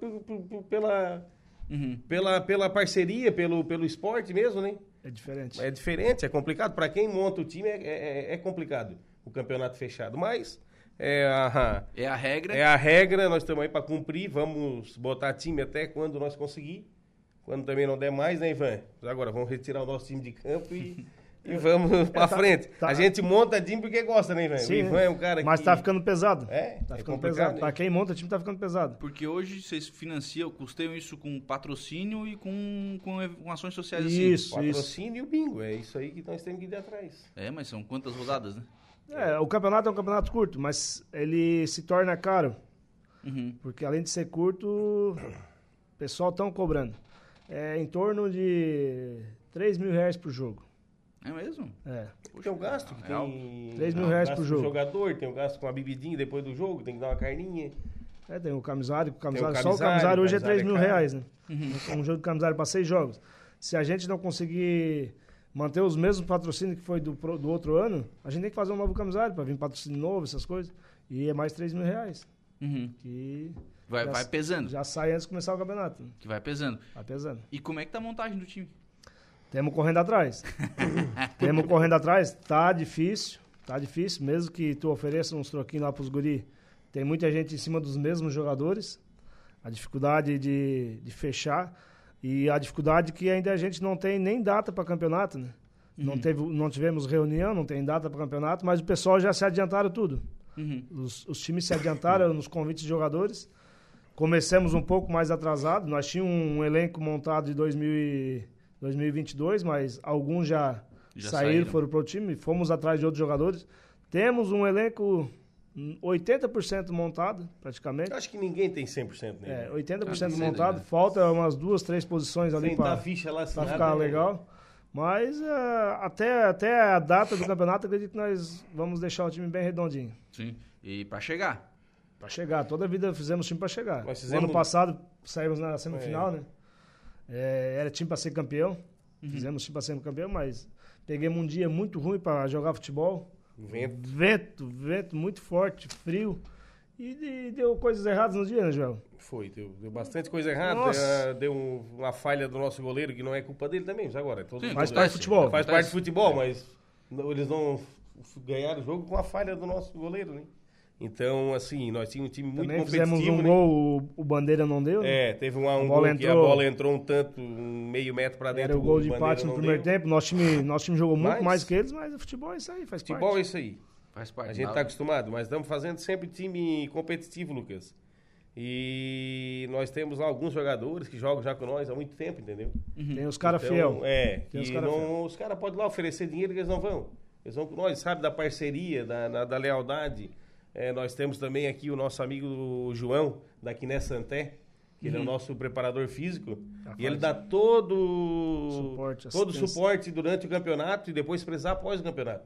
Speaker 7: pela,
Speaker 1: Uhum.
Speaker 7: pela, pela parceria, pelo, pelo esporte mesmo, né?
Speaker 8: É diferente.
Speaker 7: É diferente, é complicado. Para quem monta o time é, é, é complicado o campeonato fechado. Mas é a,
Speaker 1: É a regra.
Speaker 7: é a regra, nós estamos aí para cumprir. Vamos botar time até quando nós conseguir. Quando também não der mais, né, Ivan? Agora vamos retirar o nosso time de campo e, e vamos para
Speaker 8: tá-
Speaker 7: frente.
Speaker 8: tá.
Speaker 7: A gente monta time porque gosta, né, Ivan?
Speaker 8: Sim,
Speaker 7: o Ivan é um cara
Speaker 8: Mas
Speaker 7: que...
Speaker 8: tá ficando pesado.
Speaker 7: É,
Speaker 8: Tá
Speaker 7: é
Speaker 8: ficando
Speaker 7: complicado,
Speaker 8: pesado.
Speaker 7: né?
Speaker 8: Pra quem monta o time, tá ficando pesado.
Speaker 1: Porque hoje vocês financiam, custeiam isso com patrocínio e com, com, com ações sociais assim.
Speaker 8: Isso, isso.
Speaker 7: Patrocínio e o bingo. É isso aí que nós temos que ir atrás.
Speaker 1: É, mas são quantas rodadas, né?
Speaker 8: É, o campeonato é um campeonato curto, mas ele se torna caro.
Speaker 1: Uhum.
Speaker 8: Porque além de ser curto, o pessoal estão cobrando. É em torno de 3 mil reais por jogo.
Speaker 1: É mesmo?
Speaker 8: É.
Speaker 7: tem o gasto que
Speaker 1: é
Speaker 7: tem...
Speaker 8: 3 mil
Speaker 7: o
Speaker 8: reais
Speaker 7: gasto
Speaker 8: por
Speaker 7: do
Speaker 8: jogo.
Speaker 7: jogador, tem o gasto com a bebidinha depois do jogo, tem que dar uma carninha.
Speaker 8: É, tem o camisário, o
Speaker 7: o
Speaker 8: camisário só o
Speaker 7: camisário,
Speaker 8: camisário hoje é
Speaker 7: camisário
Speaker 8: 3 mil
Speaker 7: é caro.
Speaker 8: reais, né? Um jogo de camisário para seis jogos. Se a gente não conseguir manter os mesmos patrocínios que foi do, do outro ano, a gente tem que fazer um novo camisário para vir patrocínio novo, essas coisas. E é mais 3 mil reais.
Speaker 1: Uhum.
Speaker 8: Que
Speaker 1: Vai,
Speaker 8: já,
Speaker 1: vai pesando.
Speaker 8: já sai antes de começar o campeonato.
Speaker 1: Que vai pesando.
Speaker 8: Vai pesando.
Speaker 1: E como é que tá a montagem do time?
Speaker 8: Temos correndo atrás. Temos correndo atrás. Tá difícil. Tá difícil. Mesmo que tu ofereça uns troquinhos lá pros guri, tem muita gente em cima dos mesmos jogadores. A dificuldade de, de fechar. E a dificuldade que ainda a gente não tem nem data para campeonato, né? Não, teve, não tivemos reunião, não tem data para campeonato, mas o pessoal já se adiantaram tudo.
Speaker 1: Uhum.
Speaker 8: Os, os times se adiantaram nos convites de jogadores. Começamos um pouco mais atrasado. Nós tínhamos um elenco montado de 2000 e 2022, mas alguns já,
Speaker 1: Já
Speaker 8: saíram,
Speaker 1: saíram.
Speaker 8: foram para o time. Fomos atrás de outros jogadores. Temos um elenco hum, 80% montado, praticamente.
Speaker 7: Eu acho que ninguém tem 100%, né?
Speaker 8: É, 80%
Speaker 1: Acho que
Speaker 8: montado.
Speaker 1: né?
Speaker 8: Falta umas duas, três posições ali
Speaker 7: Sem dar
Speaker 8: para
Speaker 7: ficha lá
Speaker 8: para
Speaker 7: assinada,
Speaker 8: ficar
Speaker 7: né?
Speaker 8: legal. Mas eh, até, até a data do campeonato, acredito que nós vamos deixar o time bem redondinho.
Speaker 1: Sim. E pra chegar.
Speaker 8: Pra chegar, toda a vida fizemos time pra chegar.
Speaker 7: Fizemos-
Speaker 8: Ano passado saímos na semifinal, né? É, era time pra ser campeão. Fizemos time pra ser campeão, mas peguemos um dia muito ruim pra jogar futebol.
Speaker 7: Vento.
Speaker 8: Vento, vento muito forte, frio. E, de- deu coisas erradas no dia, né, Joel?
Speaker 7: Foi, deu, deu bastante coisa errada.
Speaker 8: Nossa.
Speaker 7: Deu um- uma falha do nosso goleiro, que não é culpa dele também, mas agora. é todo
Speaker 1: Sim,
Speaker 8: Faz parte do futebol.
Speaker 7: Faz parte do futebol, mas não- eles não ganharam o jogo com a falha do nosso goleiro, né? Então, assim, nós tínhamos um time muito
Speaker 8: Também
Speaker 7: competitivo.
Speaker 8: fizemos um
Speaker 7: né?
Speaker 8: gol, o, Bandeira não deu. né?
Speaker 7: É, teve um, um
Speaker 8: bola
Speaker 7: gol que a
Speaker 8: entrou-
Speaker 7: bola entrou um tanto, um meio metro pra dentro.
Speaker 8: Era o gol de empate no primeiro
Speaker 7: deu.
Speaker 8: tempo. Nosso time, nosso time jogou muito
Speaker 7: Mas-
Speaker 8: mais que eles, mas o futebol é isso aí, faz
Speaker 7: Futebol é
Speaker 8: parte.
Speaker 7: isso aí.
Speaker 1: Faz parte.
Speaker 7: A gente está acostumado, mas estamos fazendo sempre time competitivo, Lucas. E nós temos lá alguns jogadores que jogam já com nós há muito tempo, entendeu?
Speaker 8: Tem os caras
Speaker 7: Então,
Speaker 8: fiel.
Speaker 7: É,
Speaker 8: Tem os cara
Speaker 7: não- os caras podem lá oferecer dinheiro que eles não vão. Eles vão com nós, sabe, da parceria, da, da, da lealdade. É, nós temos também aqui o nosso amigo João, da Quiné Santé, que ele é o nosso preparador físico. e ele dá todo
Speaker 8: Suporte,
Speaker 7: todo suporte durante o campeonato e depois precisar após o campeonato.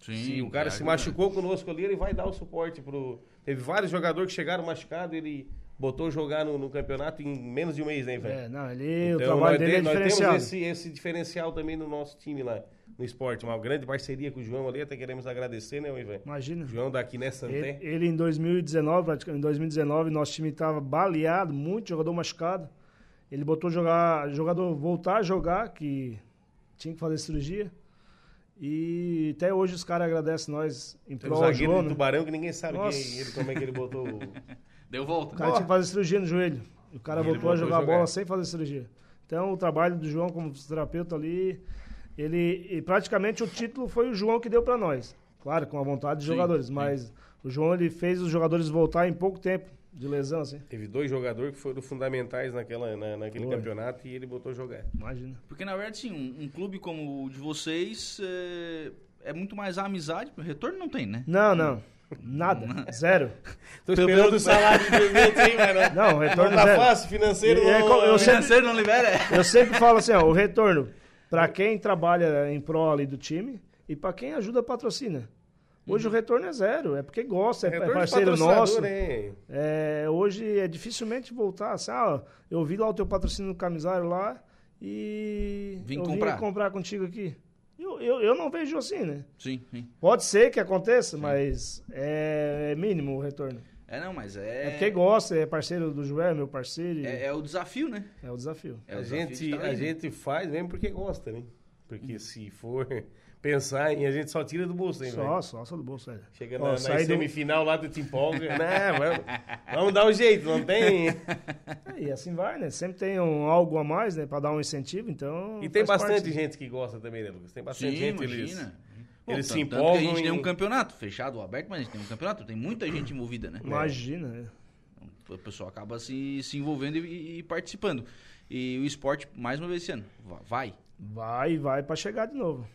Speaker 1: Sim,
Speaker 7: Se o cara
Speaker 1: que
Speaker 7: se machucou conosco ali, ele vai dar o suporte pro. Teve vários jogadores que chegaram machucados, ele botou jogar no, no campeonato em menos de um mês, né, velho?
Speaker 8: É, não, ele, o
Speaker 7: Então,
Speaker 8: trabalho
Speaker 7: nós,
Speaker 8: dele é
Speaker 7: nós temos esse, esse diferencial também no nosso time lá, no esporte. Uma grande parceria com o João ali, até queremos agradecer, né, Ivan?
Speaker 8: Imagina.
Speaker 7: João daqui
Speaker 8: Ele,
Speaker 7: Santé.
Speaker 8: ele em 2019, praticamente, em 2019, nosso time estava baleado, muito jogador machucado. Ele botou jogar, jogador voltar a jogar, que tinha que fazer cirurgia. E até hoje os caras agradecem nós em prol do
Speaker 7: zagueiro
Speaker 8: João,
Speaker 7: de
Speaker 8: né?
Speaker 7: tubarão que ninguém sabe
Speaker 8: Nossa.
Speaker 7: quem, ele, como é que ele botou.
Speaker 1: Deu volta.
Speaker 8: O cara tinha que fazer cirurgia no joelho. O cara
Speaker 7: E
Speaker 8: voltou a
Speaker 7: voltou a
Speaker 8: jogar a
Speaker 7: jogar.
Speaker 8: bola sem fazer cirurgia. Então o trabalho do João como fisioterapeuta ali, ele e praticamente o título foi o João que deu para nós. Claro, com a vontade dos
Speaker 1: Sim,
Speaker 8: jogadores,
Speaker 1: sim.
Speaker 8: mas o João ele fez os jogadores voltar em pouco tempo. De lesão, assim.
Speaker 7: Teve dois jogadores que foram fundamentais naquela, na- naquele
Speaker 8: Foi.
Speaker 7: campeonato e ele botou jogar.
Speaker 8: Imagina.
Speaker 1: Porque, na verdade, sim, um, um clube como o de vocês é, é muito mais a amizade. Retorno não tem, né?
Speaker 8: Não, não. Nada. Zero.
Speaker 7: Tô esperando o salário de 2020 aí, mas não,
Speaker 8: Não,
Speaker 7: não
Speaker 8: retorno
Speaker 7: tá
Speaker 8: zero.
Speaker 7: fácil, financeiro
Speaker 8: E é
Speaker 7: não...
Speaker 8: eu
Speaker 1: O
Speaker 8: sempre-
Speaker 1: financeiro não libera?
Speaker 8: Eu sempre falo assim, ó, o retorno para quem trabalha em prol ali do time e para quem ajuda patrocina. Hoje o retorno é zero, é porque gosta, é, é
Speaker 7: Retorno
Speaker 8: parceiro nosso.
Speaker 7: né?
Speaker 8: É, hoje é dificilmente voltar assim, ah, eu vi lá o teu patrocínio no camisário lá e
Speaker 1: Vim
Speaker 8: eu
Speaker 1: comprar.
Speaker 8: vim comprar contigo aqui. Eu, eu, não vejo assim, né?
Speaker 1: Sim, sim.
Speaker 8: Pode ser que aconteça, mas é, é mínimo o retorno.
Speaker 1: É, não, mas
Speaker 8: É
Speaker 1: é.
Speaker 8: porque gosta, é parceiro do Joel, meu parceiro, e
Speaker 1: É, é o desafio, né?
Speaker 8: é o desafio.
Speaker 1: É o
Speaker 7: a
Speaker 1: desafio
Speaker 7: gente,
Speaker 1: de
Speaker 7: a
Speaker 1: né?
Speaker 7: gente faz mesmo porque gosta, né? Porque se for pensar em a gente só tira do bolso, hein?
Speaker 8: Só, só, só do bolso, velho.
Speaker 7: Chega
Speaker 8: Ó,
Speaker 7: na, na
Speaker 8: do-
Speaker 7: semifinal lá do te empolga. Não, vamos, vamos dar um jeito, não tem.
Speaker 8: E assim vai, né? Sempre tem um, algo a mais, né? Pra dar um incentivo, então.
Speaker 7: E tem bastante
Speaker 8: parte.
Speaker 7: gente que gosta também, né, Lucas? Tem bastante
Speaker 1: Sim,
Speaker 7: gente, eles,
Speaker 1: imagina. Bom,
Speaker 7: eles se
Speaker 1: tanto- tanto
Speaker 7: empolgam.
Speaker 1: que a gente tem
Speaker 7: em-
Speaker 1: um campeonato, fechado ou aberto, mas a gente tem um campeonato, tem muita gente envolvida, né?
Speaker 8: Imagina, né?
Speaker 1: O pessoal acaba se, se envolvendo e, e participando. E o esporte, mais uma vez esse ano, va- vai.
Speaker 8: Vai, vai pra chegar de novo.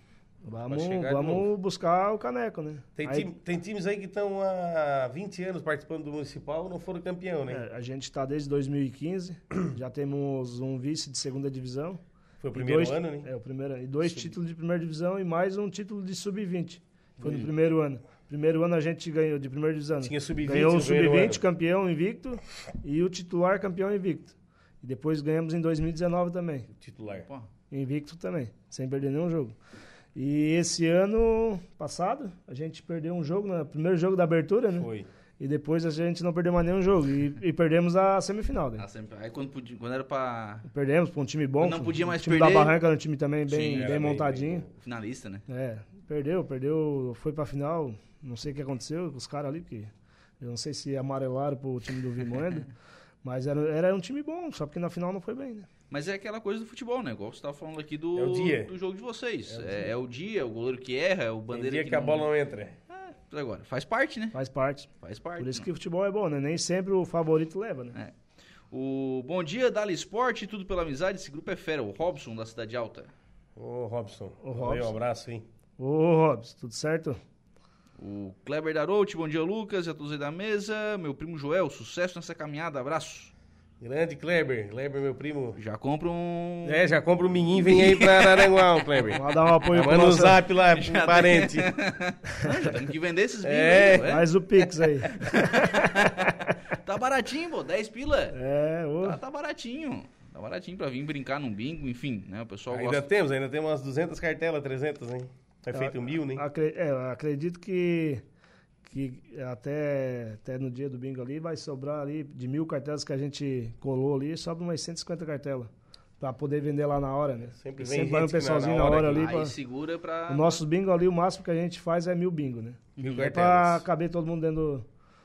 Speaker 8: Vamos, vamos buscar o caneco, né?
Speaker 7: Tem,
Speaker 8: Aí,
Speaker 7: time- tem times aí que estão há 20 anos participando do Municipal e não foram campeão, né?
Speaker 8: é, a gente tá desde 2015, já temos um vice de segunda divisão.
Speaker 7: Foi o primeiro
Speaker 8: dois-
Speaker 7: ano, né?
Speaker 8: É, o primeiro ano. E dois títulos de primeira divisão e mais um título de sub-20. Foi
Speaker 7: Hum.
Speaker 8: no primeiro ano. Primeiro ano a gente ganhou de primeira divisão.
Speaker 7: Tinha sub-20
Speaker 8: Ganhou o
Speaker 7: no primeiro
Speaker 8: sub-20
Speaker 7: ano.
Speaker 8: campeão invicto e o titular campeão invicto. E depois ganhamos em 2019 também.
Speaker 7: Titular.
Speaker 1: Pô,
Speaker 8: Invicto também, sem perder nenhum jogo. E esse ano passado, a gente perdeu um jogo, no primeiro jogo da abertura, né?
Speaker 7: Foi.
Speaker 8: E depois a gente não perdeu mais nenhum jogo. E, e perdemos a semifinal, né?
Speaker 1: ah, sempre- aí quando, podia- quando era pra
Speaker 8: Perdemos para um time bom.
Speaker 1: Não podia mais
Speaker 8: O time
Speaker 1: perder.
Speaker 8: da Barranca era um time também bem,
Speaker 1: Sim,
Speaker 8: bem
Speaker 7: bem-
Speaker 8: montadinho.
Speaker 7: bem
Speaker 1: finalista, né?
Speaker 8: É, perdeu, perdeu, foi pra final. Não sei o que aconteceu com os caras ali, porque eu não sei se amarelaram pro time do Vimoendo. mas era, era um time bom, só porque na final não foi bem, né?
Speaker 1: Mas é aquela coisa do futebol, né? Igual você tava falando aqui do,
Speaker 7: É o dia.
Speaker 1: do jogo de vocês. É, é o dia, o goleiro que erra, é o
Speaker 7: Tem
Speaker 1: bandeira
Speaker 7: dia
Speaker 1: que,
Speaker 7: que a
Speaker 1: não-
Speaker 7: bola não entra.
Speaker 1: É, agora, faz parte, né?
Speaker 8: Faz parte.
Speaker 1: Faz parte.
Speaker 8: Por isso
Speaker 1: né?
Speaker 8: que o futebol é bom, né? Nem sempre o favorito leva, né?
Speaker 1: É. O Bom Dia, Dali Esporte, tudo pela amizade. Esse grupo é fera. O Robson, da Cidade Alta.
Speaker 7: Ô, Robson.
Speaker 8: Ô, Robson.
Speaker 7: Um abraço, hein?
Speaker 8: Ô, Robson, tudo certo?
Speaker 1: O Kleber Darout, bom dia, Lucas. E a todos aí da mesa. Meu primo Joel, sucesso nessa caminhada. Abraço.
Speaker 7: Grande Kleber. Kleber, meu primo.
Speaker 1: Já compra um...
Speaker 7: É, já compra o menino, vem aí pra Araranguá, Kleber.
Speaker 8: Vamos dar um apoio pro
Speaker 7: Manda um zap lá pro parente.
Speaker 1: Não, já temos que vender esses bingos.
Speaker 7: É.
Speaker 1: aí, né?
Speaker 8: Faz o Pix aí.
Speaker 1: Tá baratinho, pô. 10 pila.
Speaker 8: É, ô.
Speaker 1: Tá, tá baratinho. Tá baratinho pra vir brincar num bingo, enfim, né? O pessoal
Speaker 7: Ainda
Speaker 1: gosta.
Speaker 7: temos, ainda temos umas 200 cartelas, 300, hein? Tá feito mil, né?
Speaker 8: Acre- é, acredito que, que até, até no dia do bingo ali vai sobrar ali de mil cartelas que a gente colou ali, sobra umas 150 cartelas. Pra poder vender lá na hora, né?
Speaker 7: Sempre vem
Speaker 8: sempre vai um
Speaker 7: na-
Speaker 8: pessoalzinho
Speaker 7: na
Speaker 8: na
Speaker 7: hora
Speaker 8: hora
Speaker 7: que-
Speaker 8: ali.
Speaker 1: Aí
Speaker 8: pra-
Speaker 1: segura pra...
Speaker 8: O nosso bingo ali, o máximo que a gente faz é mil bingo, né?
Speaker 7: Mil
Speaker 8: É pra
Speaker 7: cartelas.
Speaker 8: caber todo mundo dentro do,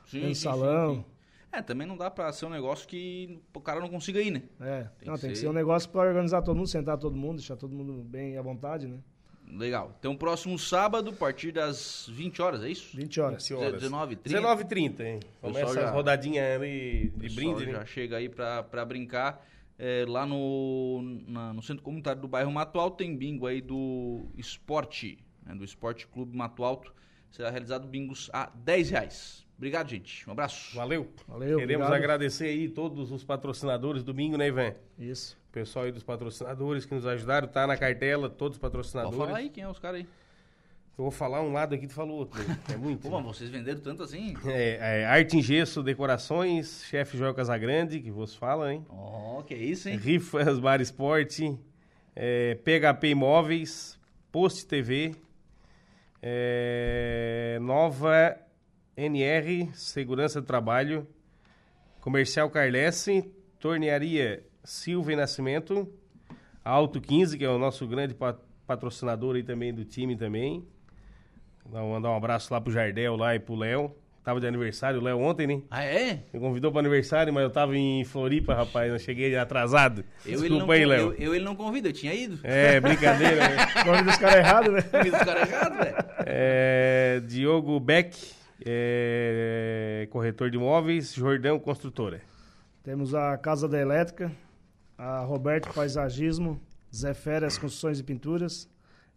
Speaker 1: Sim,
Speaker 8: dentro do
Speaker 1: sim,
Speaker 8: salão.
Speaker 1: sim, sim. É, também não dá pra ser um negócio que o cara não consiga ir, né?
Speaker 8: É,
Speaker 1: Tem
Speaker 8: não,
Speaker 1: que
Speaker 8: tem que
Speaker 1: ser-
Speaker 8: ser um negócio pra organizar todo mundo, sentar todo mundo, deixar todo mundo bem à vontade, né?
Speaker 1: Legal. Então, próximo sábado, a partir das 20 horas, é isso?
Speaker 8: 20 horas.
Speaker 7: 20 horas.
Speaker 1: 19 30
Speaker 7: 19h30, hein? Começa
Speaker 1: já-
Speaker 7: as rodadinhas de
Speaker 1: pessoal
Speaker 7: brinde,
Speaker 1: já
Speaker 7: né?
Speaker 1: chega aí pra, pra brincar. É, lá no, na- no centro comunitário do bairro Mato Alto tem bingo aí do esporte, né, do Esporte Clube Mato Alto. Será realizado bingos a 10 reais. Obrigado, gente. Um abraço.
Speaker 7: Valeu.
Speaker 8: Valeu,
Speaker 7: Queremos
Speaker 8: obrigado.
Speaker 7: agradecer aí todos os patrocinadores domingo, né, Ivan?
Speaker 8: Isso.
Speaker 7: Pessoal aí dos patrocinadores que nos ajudaram, tá na cartela, todos os
Speaker 1: Pode
Speaker 7: patrocinadores.
Speaker 1: falar aí quem é os caras aí.
Speaker 7: Eu vou falar um lado aqui, tu falou outro. né? É muito.
Speaker 1: Pô, mas vocês venderam tanto assim?
Speaker 7: É, é, Arte em Gesso Decorações, chefe Joel Casagrande, que vos fala, hein?
Speaker 1: Ó, que isso, hein?
Speaker 7: Rifas Bar Esporte, é, PHP Imóveis, Post TV, é, Nova NR Segurança do Trabalho, Comercial Carlesse, Tornearia Silva e Nascimento, Alto 15, que é o nosso grande pa- patrocinador aí também do time também. Um- Mandar um abraço lá pro Jardel lá e pro Léo. Tava de aniversário o Léo ontem, né?
Speaker 1: Ah, é?
Speaker 7: Me convidou para aniversário, mas eu tava em Floripa, rapaz. Eu cheguei atrasado.
Speaker 1: Eu, ele não,
Speaker 7: Desculpa aí, Léo.
Speaker 1: eu, eu ele não convida, eu tinha ido.
Speaker 7: É, brincadeira. né?
Speaker 8: O nome dos caras é errado, né?
Speaker 1: Convida os caras errados, velho.
Speaker 7: É, Diogo Beck, é, corretor de imóveis, Jordão Construtora.
Speaker 8: Temos a Casa da Elétrica, a Roberto Paisagismo, Zé Férias Construções e Pinturas,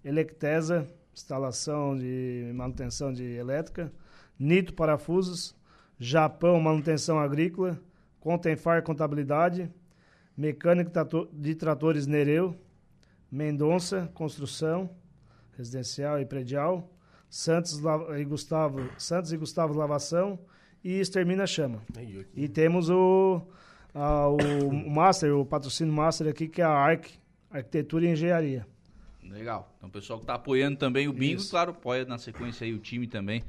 Speaker 8: Electesa, instalação de manutenção de elétrica, Nito Parafusos, Japão Manutenção Agrícola, Contenfar Contabilidade, Mecânico de Tratores Nereu, Mendonça Construção, Residencial e Predial, Santos e Gustavo, Santos e Gustavo Lavação e Extermina Chama. E temos o, a, o, o Master, o patrocínio Master aqui, que é a ARC, Arquitetura e Engenharia.
Speaker 1: Legal. Então o pessoal que está apoiando também o Bingo, Isso. claro, apoia na sequência aí o time também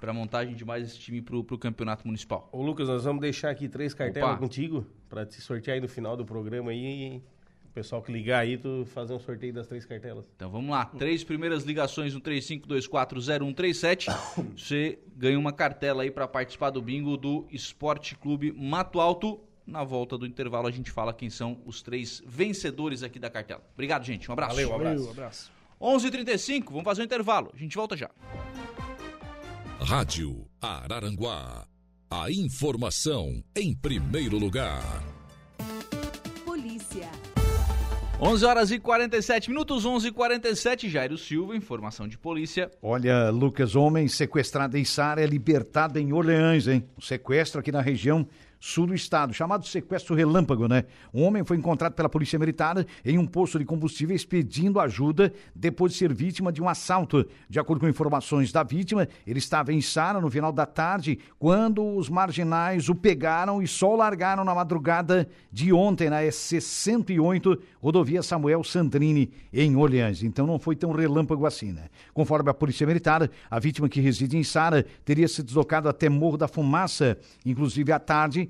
Speaker 1: para montagem de mais esse time pro, pro campeonato municipal.
Speaker 7: Ô Lucas, nós vamos deixar aqui três cartelas Opa. contigo para te sortear aí no final do programa aí. O pessoal que ligar aí, tu fazer um sorteio das três cartelas.
Speaker 1: Então vamos lá. Três primeiras ligações no 35240137. Você ganha uma cartela aí para participar do bingo do Esporte Clube Mato Alto. Na volta do intervalo a gente fala quem são os três vencedores aqui da cartela. Obrigado, gente. Um abraço.
Speaker 7: Valeu, um abraço. Valeu, um abraço.
Speaker 1: 11h35, vamos fazer um intervalo. A gente volta já.
Speaker 3: Rádio Araranguá. A informação em primeiro lugar.
Speaker 6: Polícia.
Speaker 1: 11 horas e 47 minutos, 11 e 47 Jairo Silva, informação de polícia.
Speaker 9: Olha, Lucas, homem sequestrado em Sara é libertado em Orleans, hein? O sequestro aqui na região sul do estado, chamado sequestro relâmpago, né? Um homem foi encontrado pela Polícia Militar em um posto de combustíveis pedindo ajuda depois de ser vítima de um assalto. De acordo com informações da vítima, ele estava em Sara no final da tarde quando os marginais o pegaram e só largaram na madrugada de ontem na SC-108, rodovia Samuel Sandrini, em Orleans. Então não foi tão relâmpago assim, né? Conforme a Polícia Militar, a vítima que reside em Sara teria se deslocado até Morro da Fumaça, inclusive à tarde,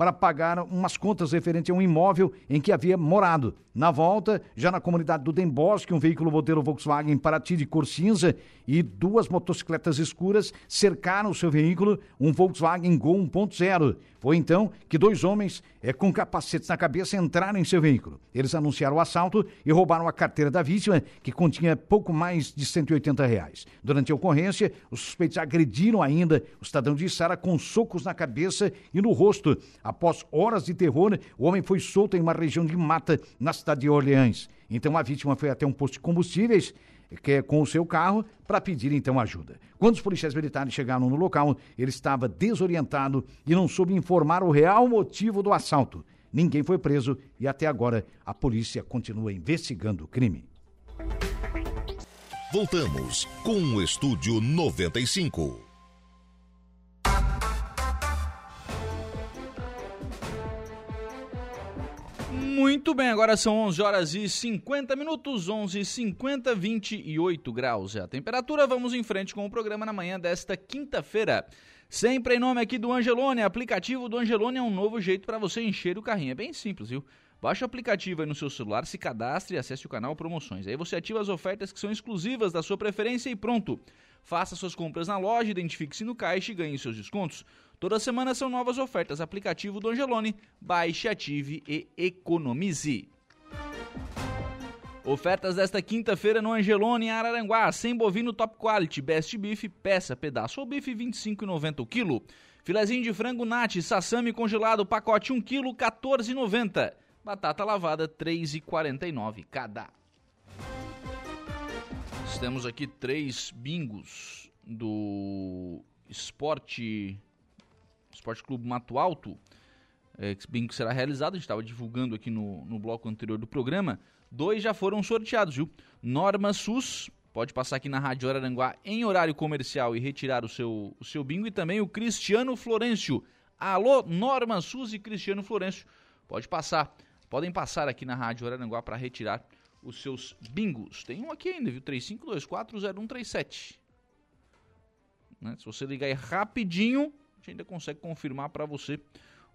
Speaker 9: para pagar umas contas referentes a um imóvel em que havia morado. Na volta, já na comunidade do Dembosque, um veículo modelo Volkswagen Paraty de cor cinza e duas motocicletas escuras cercaram o seu veículo, um Volkswagen Gol 1.0. Foi então que dois homens é, com capacetes na cabeça entraram em seu veículo. Eles anunciaram o assalto e roubaram a carteira da vítima, que continha pouco mais de 180 reais. Durante a ocorrência, os suspeitos agrediram ainda o cidadão de Sara com socos na cabeça e no rosto. Após horas de terror, o homem foi solto em uma região de mata na cidade de Orleans. Então a vítima foi até um posto de combustíveis que é com o seu carro para pedir então ajuda. Quando os policiais militares chegaram no local, ele estava desorientado e não soube informar o real motivo do assalto. Ninguém foi preso e até agora a polícia continua investigando o crime.
Speaker 3: Voltamos com o Estúdio 95.
Speaker 1: Muito bem, agora são 11 horas e 50 minutos, 11 e 50, 28 graus é a temperatura. Vamos em frente com o programa na manhã desta quinta-feira. Sempre em nome aqui do Angelone, aplicativo do Angelone é um novo jeito para você encher o carrinho. É bem simples, viu? Baixe o aplicativo aí no seu celular, se cadastre e acesse o canal Promoções. Aí você ativa as ofertas que são exclusivas da sua preferência e pronto. Faça suas compras na loja, identifique-se no caixa e ganhe seus descontos. Toda semana são novas ofertas. Aplicativo do Angelone. Baixe, ative e economize. Ofertas desta quinta-feira no Angelone, em Araranguá. Sem bovino top quality, best beef, peça, pedaço ou bife, 25,90 o quilo. Filezinho de frango nati, sassami congelado, pacote 1 quilo, 14,90. Batata lavada, 3,49 cada. Temos aqui três bingos do esporte Esporte Clube Mato Alto, é, bem que será realizado, a gente estava divulgando aqui no, no bloco anterior do programa, dois já foram sorteados, viu? Norma SUS, pode passar aqui na Rádio Araranguá em horário comercial e retirar o seu, o seu bingo, e também o Cristiano Florencio. Alô, Norma SUS e Cristiano Florencio, pode passar, podem passar aqui na Rádio Araranguá para retirar os seus bingos. Tem um aqui ainda, viu? 35240137. Né? Se você ligar aí rapidinho, gente ainda consegue confirmar para você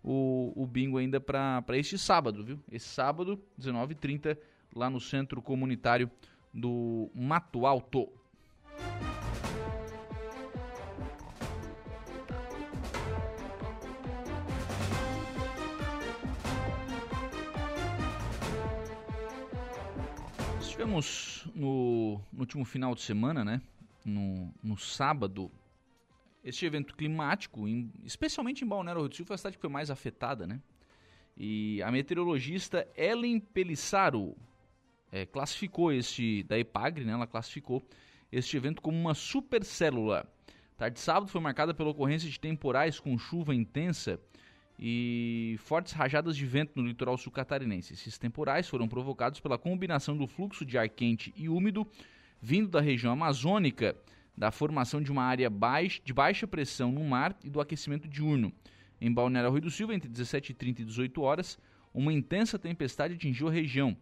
Speaker 1: o, o bingo ainda para este sábado, viu? Esse sábado, 19h30, lá no Centro Comunitário do Mato Alto. Estivemos no, no último final de semana, né? No, no sábado, este evento climático, em, especialmente em Balneário Rio do Sul, foi a cidade que foi mais afetada, né? E a meteorologista Ellen Pelissaro é, classificou este, da EPAGRE, né? Ela classificou este evento como uma supercélula. Tarde de sábado foi marcada pela ocorrência de temporais com chuva intensa e fortes rajadas de vento no litoral sul catarinense. Esses temporais foram provocados pela combinação do fluxo de ar quente e úmido vindo da região amazônica, da formação de uma área baixa, de baixa pressão no mar e do aquecimento diurno. Em Balneário Rui do Silva, entre 17h30 e 18 horas, uma intensa tempestade atingiu a região,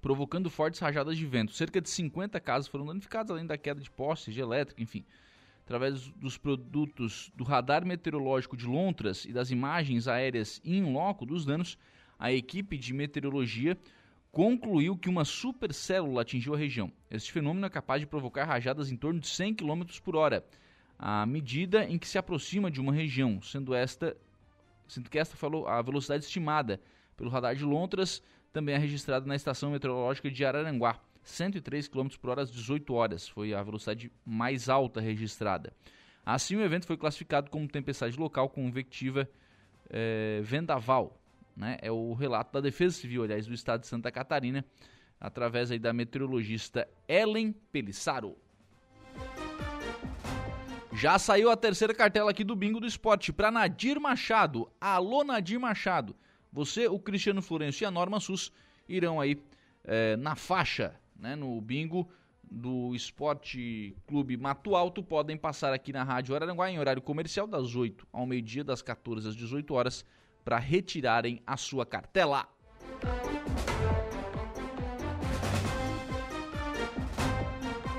Speaker 1: provocando fortes rajadas de vento. Cerca de 50 casas foram danificadas, além da queda de postes de elétrica, enfim através dos produtos do radar meteorológico de Lontras e das imagens aéreas in loco dos danos, a equipe de meteorologia concluiu que uma supercélula atingiu a região. Este fenômeno é capaz de provocar rajadas em torno de 100 km por hora, à medida em que se aproxima de uma região, sendo esta, sendo que esta falou a velocidade estimada pelo radar de Lontras também é registrada na estação meteorológica de Araranguá. 103 km por hora às 18 horas. Foi a velocidade mais alta registrada. Assim, o evento foi classificado como tempestade local com invectiva é, vendaval. Né? É o relato da Defesa Civil, aliás, do estado de Santa Catarina, através aí da meteorologista Ellen Pelissaro. Já saiu a terceira cartela aqui do Bingo do Esporte para Nadir Machado. Alô, Nadir Machado. Você, o Cristiano Florencio e a Norma Sus irão aí é, na faixa né, no bingo do Esporte Clube Mato Alto podem passar aqui na Rádio Araranguá em horário comercial das 8 ao meio-dia, das 14 às 18 horas, para retirarem a sua cartela.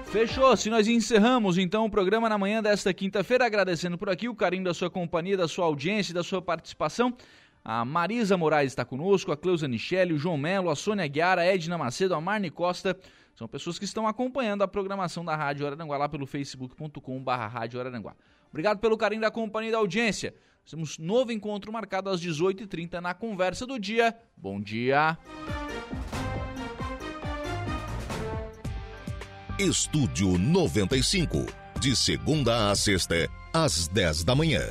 Speaker 1: Fechou, se nós encerramos então o programa na manhã desta quinta-feira, agradecendo por aqui o carinho da sua companhia, da sua audiência da sua participação. A Marisa Moraes está conosco, a Cleusa Nichelle, o João Melo, a Sônia Guiara, a Edna Macedo, a Marne Costa. São pessoas que estão acompanhando a programação da Rádio Araranguá lá pelo facebook.com.br. Obrigado pelo carinho da companhia e da audiência. Temos novo encontro marcado às 18h30 na Conversa do Dia. Bom dia!
Speaker 3: Estúdio 95, de segunda a sexta, às 10 da manhã.